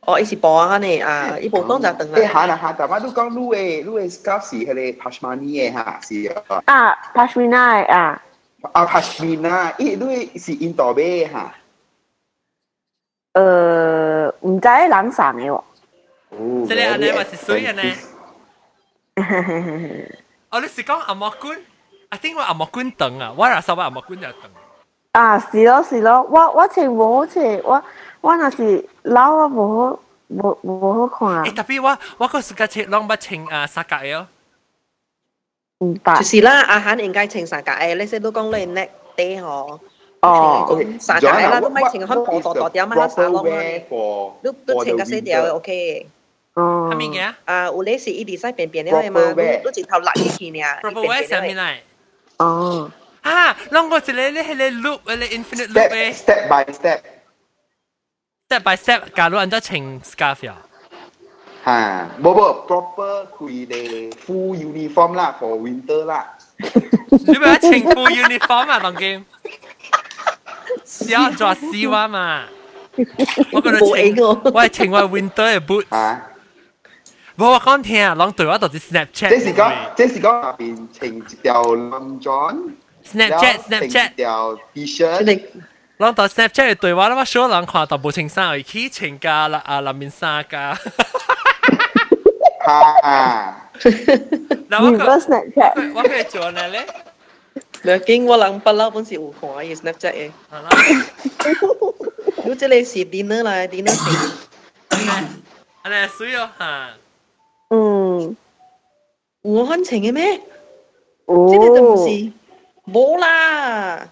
哦，伊是播啊呢啊，伊无当就等诶，下啦。啦下，但系都讲lu 诶lu 诶 scarf 是系你 pashmani 嘅吓，是啊，啊，pashmina 啊，啊 pashmina，咦，lu 是印度嘅吓。呃，唔知人送嘅喎。哦，即系安尼话是水安尼。哦，你是讲阿莫管？I think 我阿莫管等啊，我系收阿莫管就等。啊，是咯是咯，我我穿无好似我 我若是老我无好无无好看诶，，特别我我个时间切啷不清啊沙格嘅哦。唔白就是啦，阿涵应该清晒格诶，你先都讲你 neck day 嗬。哦。 Okay, 晒格啦，都咪清看薄薄薄点啊，沙龙啊， for 都都清个死掉 OK。哦系。咩嘅啊，有啲是伊啲使便便嘅嘛，都都直头辣起去呢。 ？Proper way 上面嚟。哦。啊，啷个一个咧系咧 loop 咧 infinite loop step 嘅 step by step step by step，假如按照清 scarf 呀。吓，冇冇 proper 佢哋 full uniform 啦，for winter 啦。你咪清 full uniform 啊，当剑。小抓丝袜嘛。我觉得清，我系清我 winter 嘅 boot。吓，冇我讲听，啷对我到底 Snapchat。即是讲，即是讲入边情一条 long john。 Snapchat 成 Snapchat。条 T-shirt， 你啷到 Snapchat 嘅对话啦，我少人看到冇清衫，而起清架啦啊，里面衫架。吓，嗱，我唔个个 Snapchat，我嘅做呢咧，两经我谂不嬲本是有看嘅 Snapchat 嘅，系啦，如即系是 dinner 啦，dinner 是安尼水哦吓。嗯，我看情嘅咩？哦，即系就唔是冇啦，即是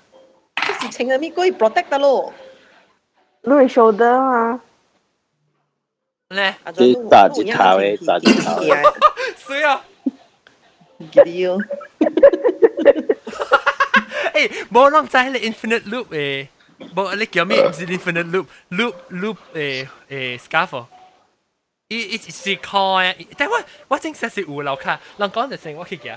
情嘅咩可以 protect 得咯。你系 shoulder 嘛？咧，阿你炸一头嘅炸一头嘅水哦。记啲哦，诶，冇啷知系 infinite loop 诶，冇你叫咩？唔是 infinite loop，loop loop 诶诶 scarf。伊伊是靠诶，但我我正实是有楼卡，人讲就成我去嘅。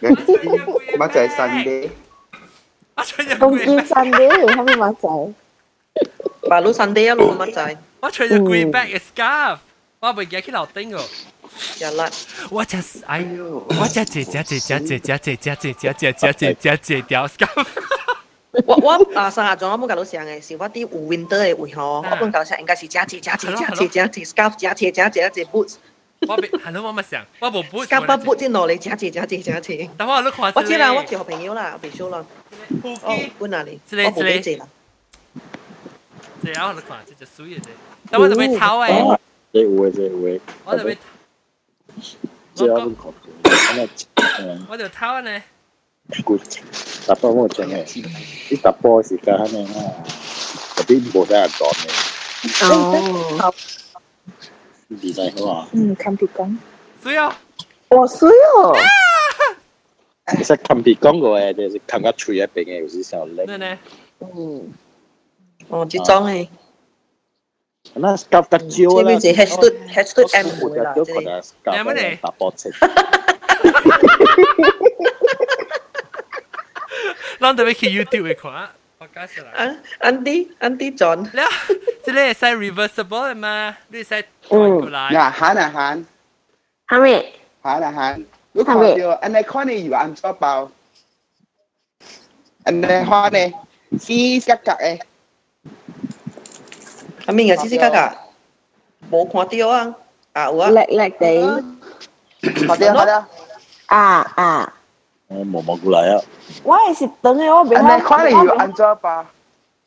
嘛，我点样应该青啊？乜就系 Sunday，我出入东京 Sunday 下面乜仔？白佬 Sunday 啊，咯乜滞？ 我穿咗 green bag 嘅 scarf，我未记起楼顶个。日啦，我只哎，我只只只只只只只只只只只只只只只只条 scarf。我我啊三下钟我冇搞到上嘅，是我啲有 winter 嘅会嗬，我冇搞到上应该是加节加节加节加节 scarf 加节加节加节 boots。 我別 係咯，我咪想，我冇 boot。scarf boots 先攞嚟加節加節加節。等我都看。我知啦，我叫朋友啦，別數啦。哦，搬哪裡？我冇俾借啦。借我都看，這就水嘅啫。但我就被偷誒。這有嘅，這有嘅。我就被。這我都看。我就偷呢。good，打波我真係，啲打波時間肯定啊，嗰啲冇得人講嘅。哦。デザインは。うん、堪比光。水曜。哦，水曜。其實堪比光個誒，就是堪個吹一邊嘅，有時時候叻。咩呢？嗯，哦，即裝誒。那夾夾蕉啦。即係 head to head to M 會啦，即係。有乜嚟？搭波車。咱特別去 YouTube 嚟看。安安迪安迪 John，了，这里系 reversible 嘅嘛？你系转过来。呀，行啊行。系咪？行啊行。你看到，安尼看你有安怎包？安尼看呢，四格格嘅。阿明嘅四四格格，冇看到啊？啊有啊。叻叻地。看到看到。啊啊。 冇冇过来啊！我也是等诶，我俾他。你快啲要安怎吧？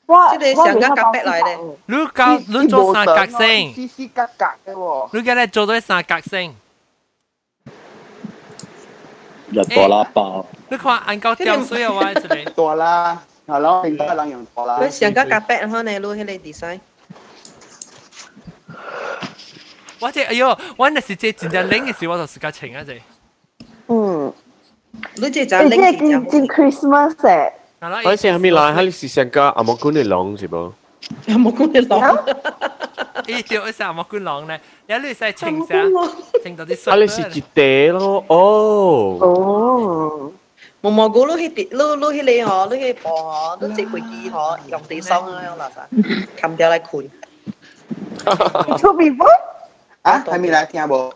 我即系上架隔壁来咧。你搞你做三角形，丝丝格格嘅喎。你今日做咗三角形。一多啦包。你看按夠掉水嘅話，真係多啦。係咯，另外兩樣多啦。你上架隔壁，然後你攞起你 design。我即哎呦，我那時即真正冷嘅時，我就時間情啊，即。嗯。你这咱零几进 Christmas 诶。我先还没来，哈里是想个阿莫古尼龙是不？阿莫古尼龙，伊叫一声阿莫古龙呢，你你使清啥？清到啲水。哈里是一地咯，哦。哦。毛毛菇攞去地，攞攞去你嗬，攞去磅嗬，都只攰機嗬，用地收咁樣啦，冚掉嚟攰。出邊波？啊，係咪嚟聽冇？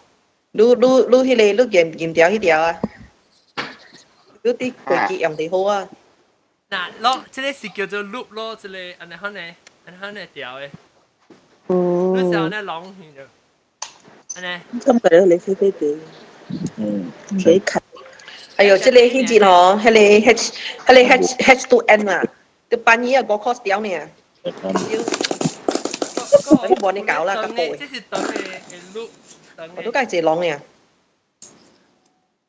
攞攞攞去你攞鹽鹽條去條啊？嗰啲佢结人哋好啊。嗱，攞即系是叫做 loop 咯，即系安尼可能安尼可能掉嘅。嗯。嗰时候咧浪去咗，安尼。咁佢咧你飞飞地。嗯。几近。哎呦，即系呢节嗬，系你 H 系你 H H to N 啊，啲半夜个 course 掉呢。你帮你搞啦，咁嘅。即系等嘅 loop，我都梗系自浪嘅。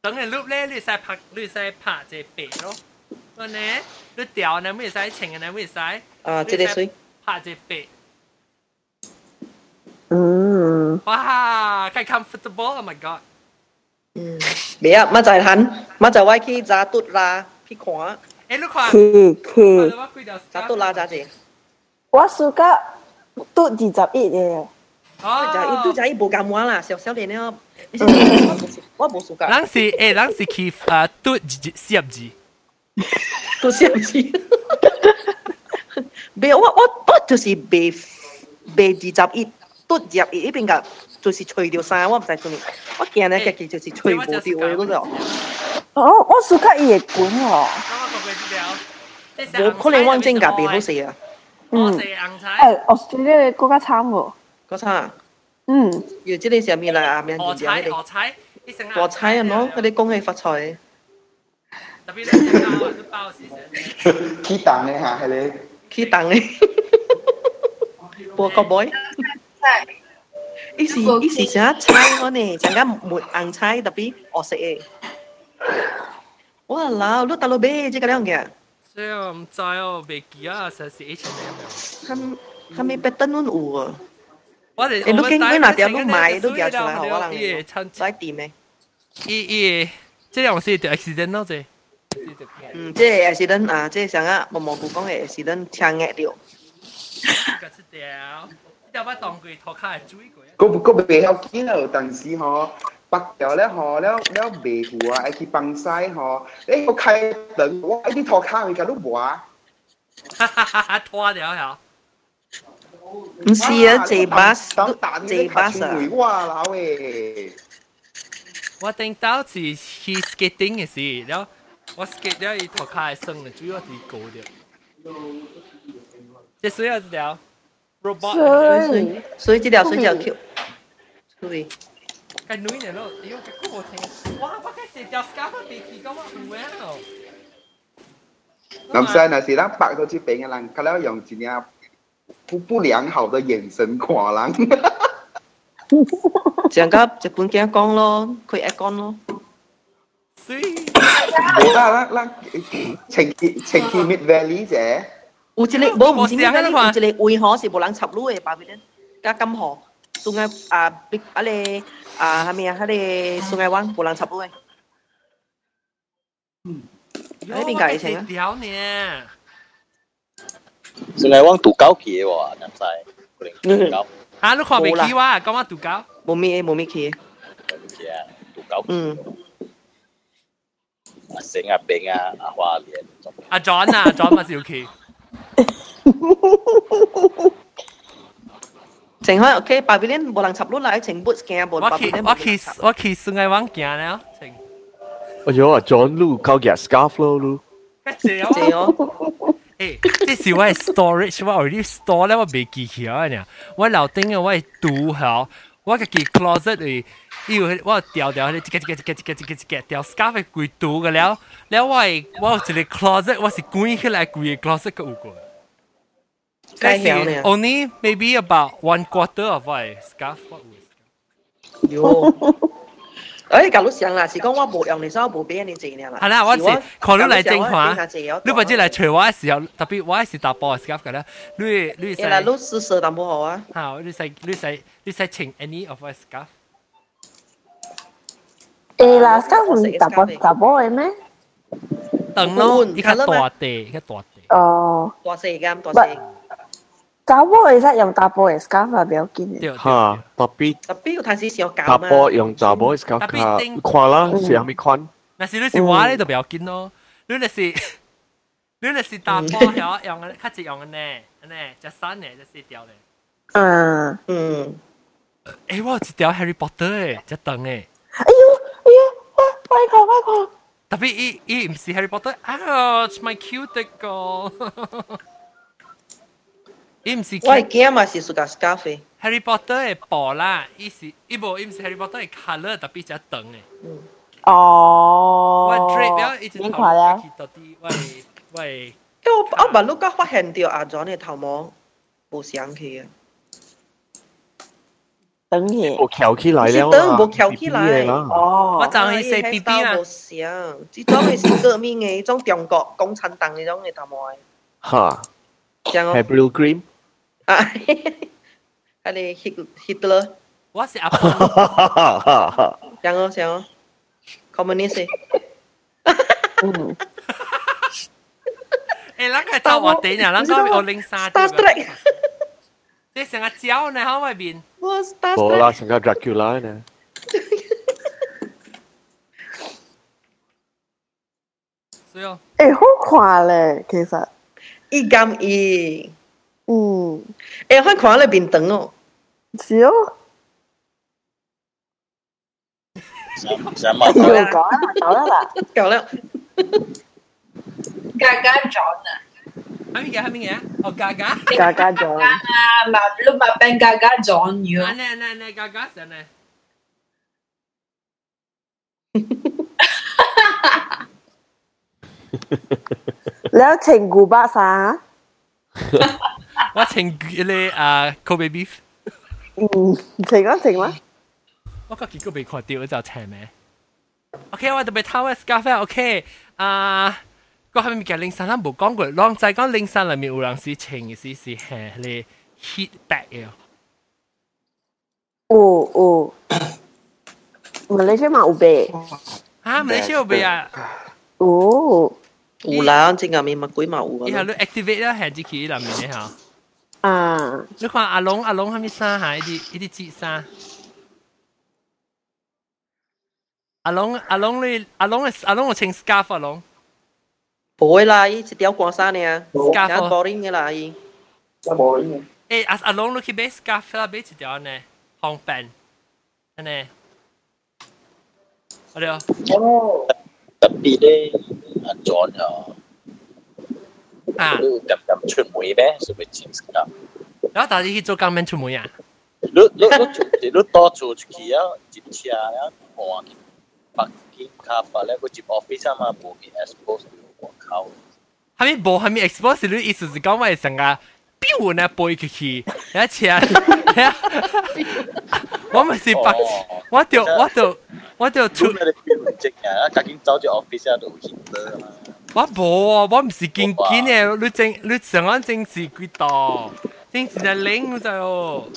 等下录咧，你使拍，你使拍一白咯。我呢，你调呢，未使穿呢，未使。啊，这个水。拍一白。嗯。哇，太 comfortable！Oh my god。嗯。不要，马仔谈，马仔歪去扎ตุ๊啦，去看。哎，你看。去去。扎ตุ๊啦，扎姐。我暑假ตุ๊二十一耶。哦。二十一，ตุ๊二十一无咁晚啦，小小年了。咧，我冇暑假。咱是诶，咱是去啊嘟四十字，嘟四十字。未，我我我就是未未二十一，嘟入一边个就是除掉衫，我唔使做咩，我见咧嘅就是除冇掉嘅嗰度。哦，我暑假夜管喎。冇可能温蒸㗎，别好食啊。嗯。诶，Australia 国家惨喎。嗰餐， 嗯，要知你上面啦，面何彩何彩，何彩啊冇，嗰啲恭喜发财。特别你包都包时成。起档嘅吓系你，起档嘅，播个 boy。依时依时成日猜我呢，阵间没硬猜特别我食嘅。哇啦，都大佬俾即个样嘅。所以我唔知哦，未记啊，实是 H and M。系咪别登温湖啊？ 我哋你都经过那条路买都掉出来，好可能再掂咩？伊伊，即系我是条 accident 咯，即。嗯，即系 accident 啊，即系上啊毛毛菇讲嘅 accident 枪压掉。个出掉，掉把当佢拖卡系追过。个个未有见到，但是嗬，北掉咧嗬，了了未糊啊，去帮晒嗬，你个开灯，我啲拖卡佢架都冇啊。哈哈哈！拖掉呀！ 唔是啊，坐巴士，等蛋坐你巴士啊。梅哇老诶，我顶到是去 skating 嘅事，然后我 skate 了伊头壳系生嘅，主要是高的。即水有一条 robot，所以所以这条水就 Q，对，cái núi này nó yếu cái cổ thành wow bác cái xịt dọc cá bị kỳ có mà wow 咁所以那是咱白到去病嘅人，佢咧用一啲 不不良好的眼神看人。像个日本嘅讲咯，佢一讲咯。所以冇啦，咱咱情期情期 Mid Valley 啫，有一个冇唔是咩咧？有一个位河是无人插路嘅，巴边咧，加金河，sungai 啊，啊咧啊，系咪啊？嗰啲 sungai 湾无人插路嘅。喺边界情啊？条呢？ 算系往杜狗企喎，南西，杜狗啊，你看未起哇？讲乜杜狗？冇咩冇咩企。企啊，杜狗。嗯。阿成阿炳啊，阿花莲。阿 John 啊，John 咪少企。情开 OK，巴边咧无人插路啦，情 boot 惊无。我去我去我去顺艺湾行了，情。哎呦啊，John 路搞嘅 scarf 咯，路。借哦。 诶，即是我系 storage，我 already store 咧，我未记起啊呢。我楼顶嘅我系堵好，我个记 closet 嚟，要我掉掉咧，一个一个一个一个一个一个掉 scarf 系攰堵嘅了，了我系我有一个 closet，我是关起来攰嘅 closet 个有过。解晓呢 Only maybe about one quarter of my scarf 我有。 哟。诶，假如想啦，是讲我无用，你所以无俾你借呢啦。系啦，我是看你嚟正话，你或者嚟除我嘅时候，特别我系打波嘅 scarf 嘅咧，你你系啦，你试试淡薄好啊。好，你使你使你使请 any of my scarf。诶啦，scarf 唔打波打波嘅咩？等咯，依家大地，依家大地。哦。大细咁，大细。 打波其实用打波嘅 scarf 系比较坚嘅。吓，特别特别要睇少少打搞波用打波 scarf 卡看啦，是系咪看？那是你是话你就比较坚咯，你那是你那是打波有用嘅，较直用嘅呢，呢只衫呢，只四条咧。嗯嗯。诶，我有一条 Harry Potter 嘅，只灯嘅。哎呦哎呦，快快看快看！特别伊伊唔是 Harry Potter，ouch my cuticle。 伊唔是。我系惊嘛是属个 scarf 嘅。 Harry Potter 嘅布啦，伊是伊无伊唔是 Harry Potter 嘅 color，特别只灯嘅。嗯。哦。我 drape 了一直头发去到啲喂喂。因为我我问你讲发现到阿 John 嘅头毛冇上去啊。等嘢。我翘起来了。等冇翘起来。哦。我就系食 B B 啊。冇上，呢种系是革命嘅，呢种中国共产党呢种嘅头毛。吓。像系 blue green。 啊，系你 hit Hitler。我是阿婆。像哦像哦，communist。嗯。诶，咱个走我哋呢，咱个有零三。 Star Trek。即系成个蕉呢，喺外边。我 Star Trek。冇啦，成个 Dracula 呢。所以。诶，好看咧，其实。伊咁伊。 嗯。诶，开看咧面长哦。是哦。想嘛？又讲啦，讲啦啦，讲啦。嘎嘎 John 啊！系咩嘅？系咩嘅？哦，嘎嘎。嘎嘎 John。啊，嘛，你嘛变嘎嘎 John 咗。啊，呢呢呢，嘎嘎神呢？แล้วเชงกูบ้าซา 我请你啊 Kobe beef。嗯，请啊请啊。我个结果被看掉就请咩？OK，我特别偷嘅 scarf OK 啊。个系咪叫零三？咱冇讲过，浪仔讲零三里面有人是请嘅是是系你 heat back 嘅。哦哦，马来西亚有卖。啊，马来西亚有卖啊？哦。有啦，正下面乜鬼嘛有啊？然后你 activate 啦，系只佢里面嘅吓。 啊！你看阿龙阿龙系咪衫系一啲一啲折衫？阿龙阿龙你阿龙阿龙有穿 scarf 阿龙。唔会啦，伊一条光衫呢， scarf boring 嘅啦，伊。真 boring 嘅。 诶阿阿龙你去买 scarf 啦，买一条呢红柄，安尼，我哋哦，特别咧，阿 John 啊， 啊，你咁咁出门咩？是咪剪㗎？然后大家去做钢面出门呀？你你你你多做出去啊，接车啊，换北京卡法咧，佢接 office 啊嘛，冇去 expose 我靠。系咪冇系咪 expose 你意思是讲我成个标呢背出去，一次啊，我咪是白，我就我就我就出。你标证啊，究竟走住 office 啊度见得嘛？ 我冇啊，我唔是见见嘅，你正你上安正是几多？正是系零就。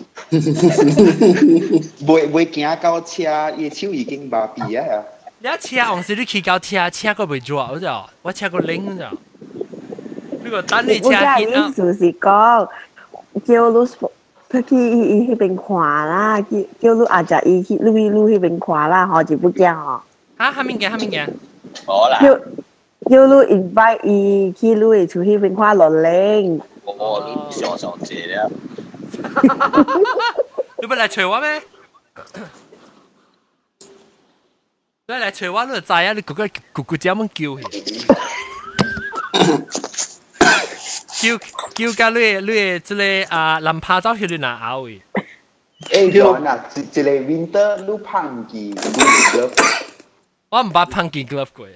袂袂行到车，伊手已经麻痹啊！你车往时你去到车，车个未做，我就我车个零就。呢个等你车见啊！意思是讲，叫你佢去伊迄边看啦，叫叫你阿仔伊去你去你迄边看啦，吼就不惊吼。啊，下面嘅下面嘅。好啦。 叫叫你 invite 伊去你会出去边看落零。我你上上借了。你不嚟找我咩？你嚟找我，你就知啊！你嗰个咕咕叫乜叫去？叫叫你你即个啊蓝拍照去你哪拗嘅？诶，John 啊，一一个 winter 你胖记 glove，我唔捌胖记 glove 过。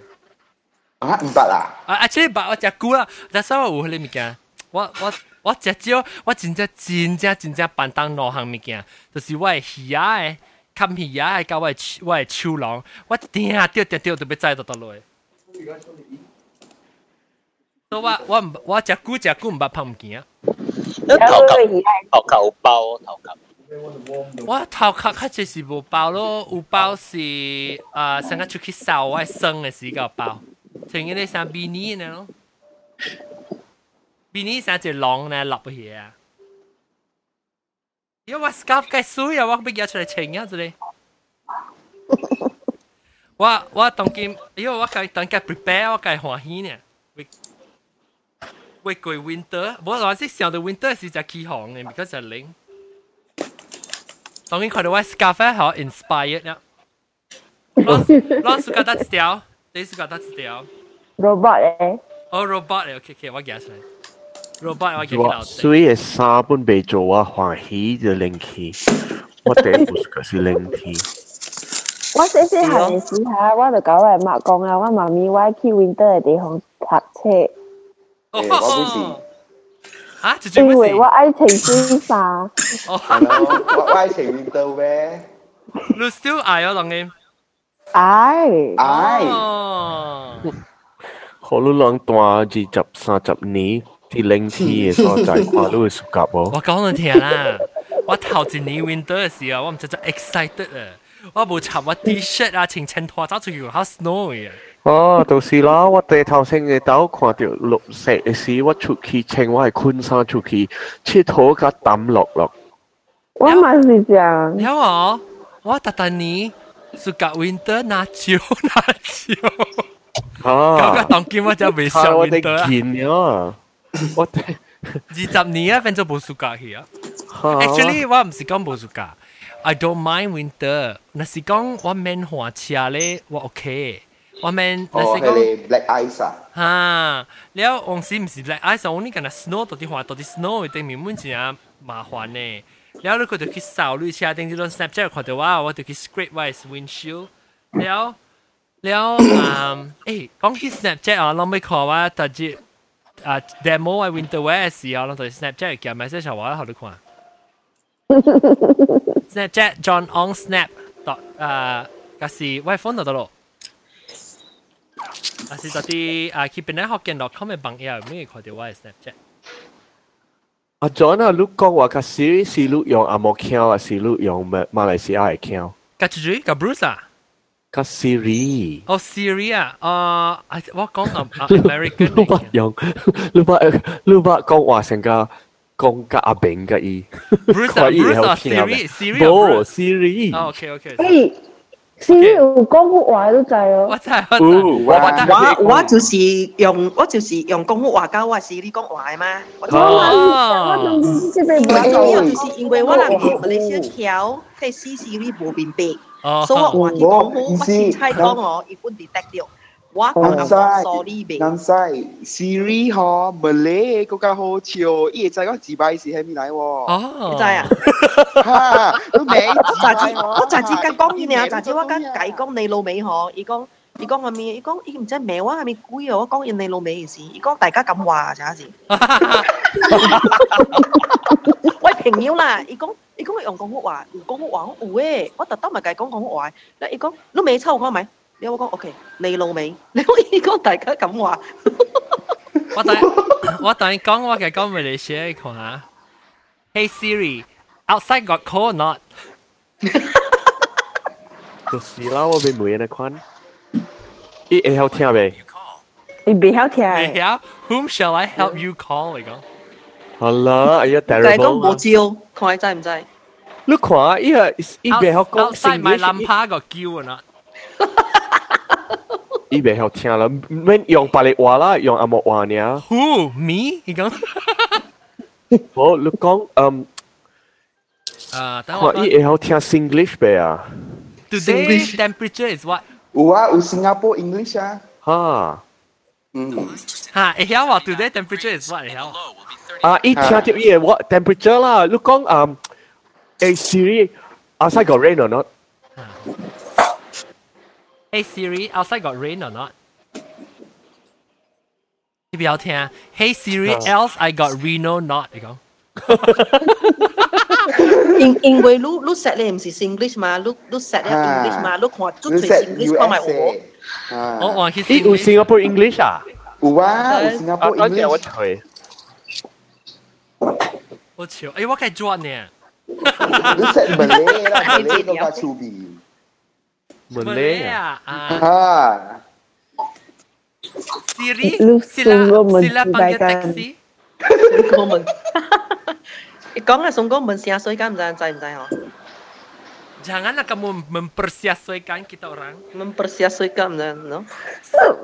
啊，唔捌啦？啊，actually 捌我食久啦，但系我有迄个物件，我我。我食少，我真正真正真正办当两项物件，就是我系鱼仔诶，砍鱼仔诶，甲我系我系手龙，我定掉掉掉都要栽到倒落。所以我我唔我食久食久唔捌拍物件啊。头壳头壳有包头壳。我头壳较济是无包咯，有包是啊，成个出去扫我生嘅时个包， 像嗰啲像比尼呢咯。比你成只狼呢立去啊！因为我 scarf 计水啊，我俾佢出嚟清啊，之类。我我当今，因为我计当计 prepare，我计欢喜呢。为为过 winter，我话是想到 winter 是只起航嘅，because 系冷。当今看到我 scarf 好 inspired 呀。老老师觉得一 条，你是觉得一条？robot 咧？哦，robot 咧，OK OK，我记出嚟。robot 我见到。所以衫本被做啊，欢喜就灵气，我第一步就是灵气。我细细汉嘅时候，我就搞嚟妈讲啊，我妈咪我去 winter 嘅地方读册。我不是。啊？因为我爱情先生。我我爱情 winter 咩？你 still 爱我当年？ 爱。爱。可能两段二十三十年。啲冷天嘅所在，看都会熟夹喎。我讲你听啦，我头一年 winter 嘅时候，我唔真真 excited 啊！我冇插我 T-shirt 啊，穿衬拖走出去，好 snow 嘅。哦，就是啦，我第头先嘅豆看到绿色嘅时，我出去穿我系昆山出去，切土甲抌落落。我嘛是这样。有我，我特特年 暑假 winter 拿蕉拿蕉。啊！嗰个当今我就未上 winter 啊。见啊！我哋二十年啊，变咗冇暑假去啊。Actually，我唔是讲冇暑假，I don't mind winter。那是讲我免滑车咧，我 OK。我免那是讲 black ice 啊。吓，了往时唔是 black ice，我呢个系 snow 到底滑到啲 snow 定面满真系麻烦呢。 了你佢就去扫你车顶，就 Snapchat 看到我，我就去 scrape 我 windshield。了了嗯，诶讲起 Snapchat 啊，我未看我特别。啊 demo 喺 winter wear 嘅时候，我对 Snapchat 嘅 message 话好你看。Snapchat John on Snap dot 啊，嗰时我 phone 度咯。嗰时嗰啲啊 keep in Hokkien dot com 嘅朋友咩看到我嘅 Snapchat。 阿 John 啊，你讲话个是是你用阿莫桥啊，是你用马马来西亚嘅桥？个主个 Bruce 啊？个 Siri。哦，Siri 啊，啊，我讲啊 American 你把用，你把你把讲话成个讲个阿炳嘅伊。 Bruce 啊，Bruce 啊，Siri，Siri 冇 Siri。哦，OK OK。 Siri 有讲过话都知哦。我知，我我我我就是用我就是用讲话讲我 Siri 讲话的吗？哦，因为就是因为我人用那些条，对 Siri 不明白，所以我话你讲，我是猜到哦，伊本地得着。我同人講 sorry 未。南西 Siri 嗬，Malay 嗰家好潮，伊就係講自拜是係咪嚟喎？哦，你知啊？哈，都未我雜誌我雜誌跟講呢啊，雜誌我跟計講你老味嗬，伊講伊講係咪？伊講伊唔知咩話係咪鬼啊？我講你老味嘅事，伊講大家咁話咋事？喂朋友啦，伊講伊講用廣府話，用廣府話我有誒，我特登咪計講廣府話，嗱伊講老味抽我咪，你有冇讲 OK？你老味，你可以讲大家咁话，我等我等你讲我嘅讲马来西亚你看下。Hey Siri, outside got cold or not? 就是啦，我俾每人看。伊会晓听未？你别晓听你诶。晓 Whom shall I help you call 嚟讲？好啦，哎呀就系讲，terrible 冇。招，看你制唔制？你看，伊个伊袂晓讲 outside my Singlish， lampa got 叫 or not？ 伊袂晓听啦，免用白嚟话啦，用阿莫话呢。 Who me？你讲？我你讲，嗯，啊，等我看伊会晓听 Singlish 未啊？ Today temperature is what？有啊，有新加坡 English 啊，哈，嗯，吓，会晓话 today temperature is what？会晓？啊，伊听到伊个 what temperature 啦，你讲，嗯，诶 Siri outside got rain or not？ Hey Siri, outside got rain or not? 你不要听啊。Hey Siri, else I got Reno not？你讲。因因为你你 set 你唔是 English 嘛，你你 set 你 English 嘛，你看足你随 set English 看埋我。 USA，啊，我话佢伊有 Singapore English 啊？有啊，有新加啊，坡嗰阵我 English，吹。好潮，诶我计转呢。你 set Malay 啦，Malay 嗰家出边， Malay 啊？啊，啊啊， Siri, Lu sila sungguh sila panggil mencintaikan. taxi. 我问，你讲啊，宋哥问成水间唔知制唔制嗬？ Janganlah kamu mempersiasatkan kita orang. mempersiapkan no?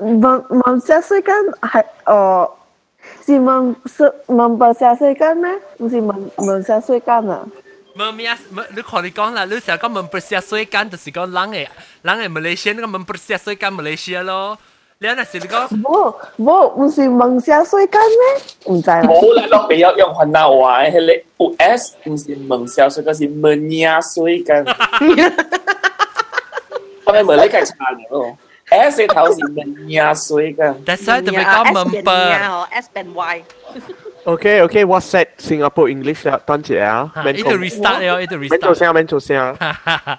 Mem mempersiapkan系哦，是mem se mempersiapkan 咩？唔是 mem mempersiapkan 啊？ Memias, me, lu kalau ni kau lah, lu saya kau mempersiasatkan tu si kau lang eh, lang eh Malaysia ni kau mempersiasatkan Malaysia lo. Lihat nasi kau 冇冇，唔是 mempersiapkan 咩？唔知啦。冇啦，落比较用云南话嘅，你有 S 唔是问小水，嗰是问呀水紧。系咪问你计差咗？S 嘅头是问呀水紧。 That's why tu Ya, kau S 变 memper. 呀嗬，S 变 Y。 OK OK，我 set Singapore English 啦，等阵啊， Ha, 免 itu 讲 restart yo, itu 免做 restart. 声，免做声。 Ha, ha, ha.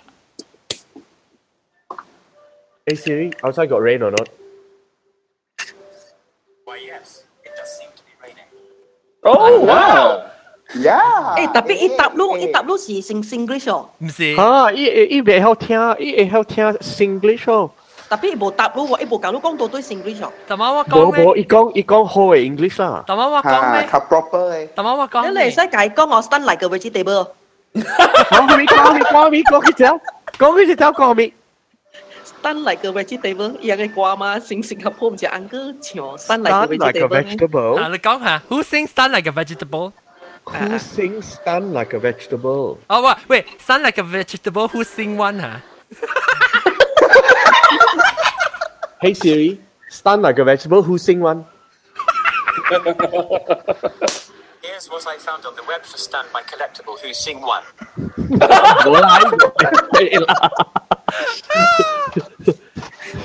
Hey Siri, outside got rain or not? Oh wow！呀，诶，特别一答路一答路是成 English 哦， Mesti. 吓，伊伊袂晓听，伊会晓听 Singlish 哦。 特别无答路喎，一无教路讲到对 English 哦。 Tama wa 冇 kau 冇， meh? 伊讲伊讲好嘅 English 啦。 Tama wa kau 吓， meh? 较 proper 嘅， Tama wa kau 你 meh? 嚟使解讲我 stun like a vegetable。讲咪讲咪讲咪讲佢条，讲佢条讲咪。 stun like a vegetable，有嘅歌嘛，成成合唔似 uncle 唱 stun like a Stun like a vegetable。 vegetable. Ha, lu kau ha? Who sings stun like a vegetable? Who sings stun like a vegetable? Oh, wait, wait, stun like a vegetable. Who sing one ha? Hey Siri, stun like a vegetable, who sing one? Here's what I found on the web for stun by collectible who sing one. look, eh,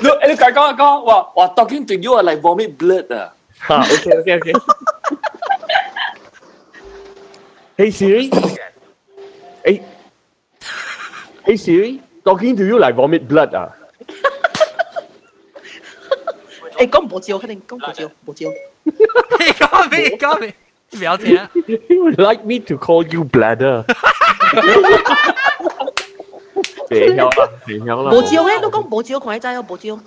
look, I got, got, wow, wow, talking to you, I like vomit blood. Uh. Okay, okay, okay. hey Siri. hey. Hey Siri, talking to you like vomit blood. Uh. 诶，讲冇照，肯定讲冇照，冇照。你讲咩？你讲咩？你不要听。 He would like me to call you bladder 别晓啦，别晓啦。冇照咧，都讲冇照，看你知哦，冇照。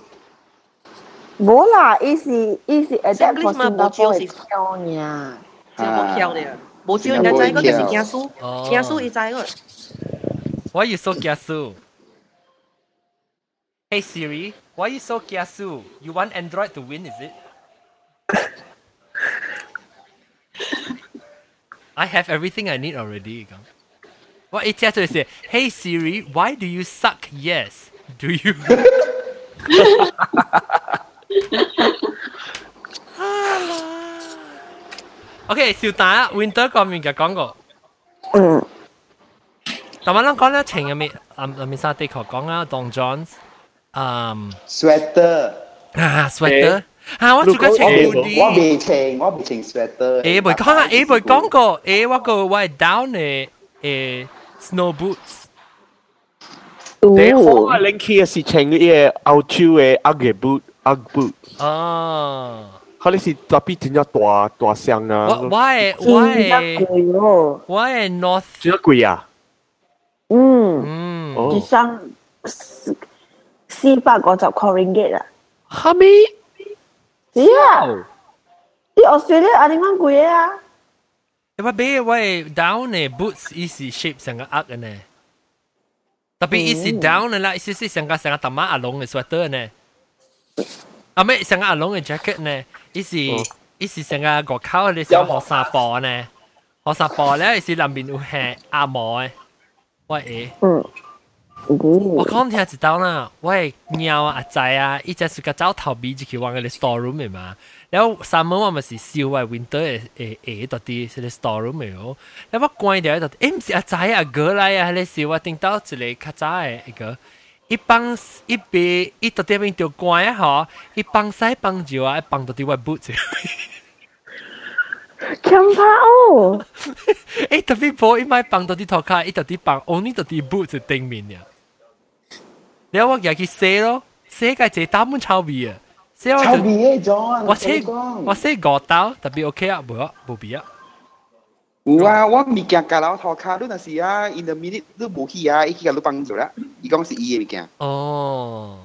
冇啦，伊是伊是 adapt for English 嘛 Singapore 冇照是嘅腔呀。真系冇巧咧。冇照人家知，嗰就是惊书，哦惊书伊知个。 Why you so kiasu? Hey Siri, why you so kiasu? You want Android to win, is it? I have everything I need already. 咁，我一接就写，Hey Siri, why do you suck? Yes, do you? OK，小蛋 Winter 嗰面嘅广告。嗯。但我谂讲咧，情入面，啊入面沙地球讲啦，Don Johns， um, sweater. À sweater. À tôi cũng chèn tôi bị chèn tôi bị chèn sweater. Eh bởi con à eh bởi con cô eh tôi cô tôi down eh eh snow boots. Thế hoa lên kia là chèn cái áo chú cái ugly boot ugly boot à why, why, why? north เจ้ากุยอ่ะอืมอืมที่สร้าง r i n g a t 啦，系咪？系啊，啲 Australia 阿点解贵啊？你话俾我系 down 嘅 boots 意思 shape 成个 up 嘅呢，特别意思 down 嘅啦，意思是成个成个大妈阿龙嘅 sweater 呢。啊咩成个阿龙嘅 jacket 呢？伊是伊是成个外口你想学衫布呢？学衫布咧，伊是里面有系阿毛嘅，我诶，嗯， 我講聽一道啦，我係貓啊阿仔啊，伊只是个走頭尾就去往嗰啲 store room 嘅嘛。然後三門我咪是燒嘅 winter 嘅誒誒嗰啲，係啲 store room 嘅哦。然後我關掉喺度，誒唔是阿仔啊哥来啊，係你燒我聽到一個較早诶一個。一幫一邊一到啲邊條關啊吼，一幫西幫住啊，一幫到啲位 boot 住。強拍哦！诶特别波一買幫到啲頭卡，一到啲幫 only 到啲 boot 就頂面呀。然后我入去写咯，写嘅就打满臭味啊！写我就臭味嘅 John，我写讲我写五刀，特别 OK 啊，冇啊冇必要。有啊，我物件甲老头卡，你若是啊，in the minute 你无去啊，伊去甲你帮助啦。伊讲是伊嘅物件，哦，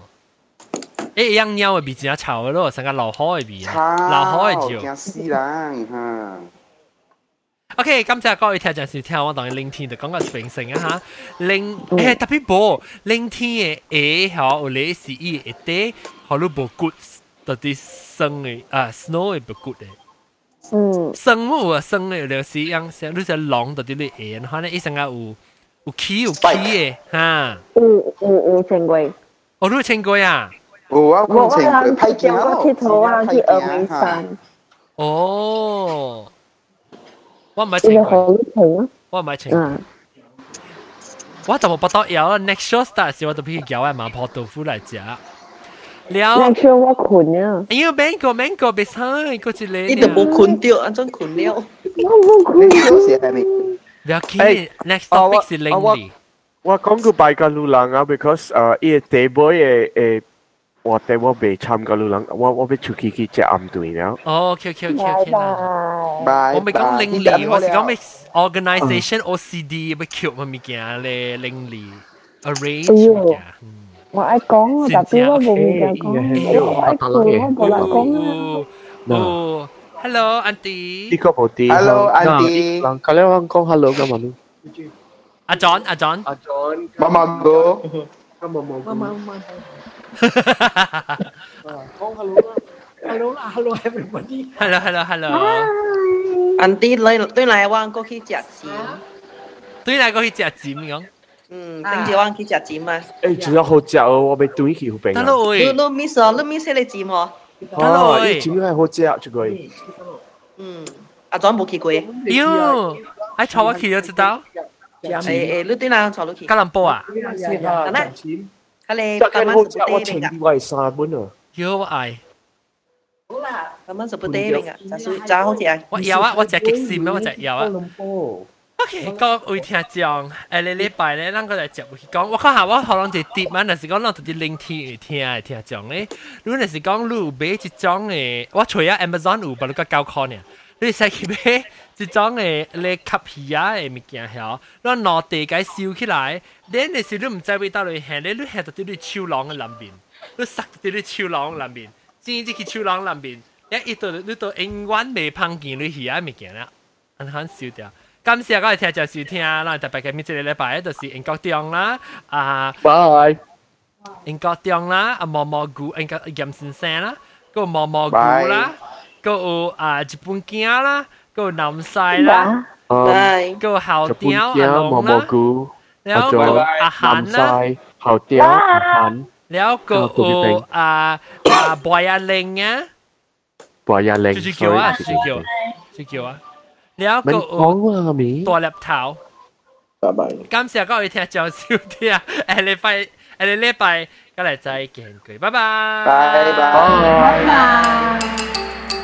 诶一样猫嘅味真系臭嘅咯，成个老好嘅味啊，臭，老好嘅惊照。死人哈！ OK，今次各位听阵时听我当你聆听就讲个平成啊吓，聆诶特别薄，聆听嘅诶吓，有你是伊一啲，可能无骨，到啲生嘅啊 snow 嘅无骨嘅。嗯，生物啊，生嘅有时样像你只狼到啲你诶，可能一成个有有起有起嘅吓，有有有成贵。我都听过呀。有啊，我我我情谂派件我铁头啊，去峨眉山，哦， 我唔系呢听过，个好平啊。我唔系听过。嗯，我就冇不到有 next show start 时，我就譬如有系麻婆豆腐嚟食。了你，唱我困啊，哎呀，mango mango 别猜，嗰只你。你就冇困掉，安怎困了？我冇困你有时系咪？了解，next topic 是 Lindy。我讲个拜个路人啊，because 诶，伊个 table 嘅诶， 我哋我未参加路人，我我要出去去食暗队了。哦，OK OK OK 拜 OK 啦。拜。拜我咪讲拜 Lindy，我是讲咩 organisation OCD 要 Q 乜物件咧，Lindy arrange 物件。我爱讲啊，特别我冇面讲，我爱困，我冇人讲啊。哦，Hello Auntie，呢个冇啲。 Hello Auntie， kalian orang kong hello ka manu? 阿 John 阿 John， John. 妈妈哥，妈妈妈。讲 hello 啦，hello 啦，hello everybody。 Hello Hello Hello，安啲嚟对嚟湾过去食钱，对嚟过去食尖讲，嗯，顶住湾去食钱嘛。诶，仲有好食哦，我未对起好平啊。得咯喂，你你 miss 啊，你 miss 你钱喎？啊，呢钱系好食，这个。嗯，阿庄冇去过。哟，喺坐我去就知道，诶诶，你对嚟坐落去。吉隆坡啊，系咩？ 系你但系好今晚十食，我情杯㗎，啲位三蚊啊。哟我爱，今晚十杯杯㗎，就算炸好食。我有啊，我食极闪啊，我食有啊。OK，各位听众，诶你礼拜咧，咱个来接去讲，我看下我可能就跌嘛，但是讲咱就啲聆听会听嘅听众咧，如果是讲你有买一种诶，我除咗 Amazon 有，不过九块呢，你使去买 一种诶你吸气啊嘅物件系，你落地解烧起来，你你是你唔知味道你行，你你行到啲你手囊嘅里边，你塞到啲你手囊里边，先至去手囊里边，一一到你到永远未碰见你气啊物件啦，很很少掉。今次我哋听就系听啦，特别嘅呢只礼拜就是英国中啦，啊，拜。 应该中啦，啊毛毛菇应该严先生啦，个毛毛菇啦，个有啊日本镜啦， cô nằm sai đó. Dạ. Ờ, cô hào tiếu à lộn à đó. Dạ. Nếu cô à hẳn đó. hào tiếu à hẳn nếu cô ô à à bòi à linh á. Bòi à linh chỉ kiểu á chỉ kiểu chỉ kiểu á. Nếu cô ô tòa lập thảo. Cảm 谢各位听众收听，下礼拜下礼拜，我哋再见佢，拜拜，拜拜，拜拜。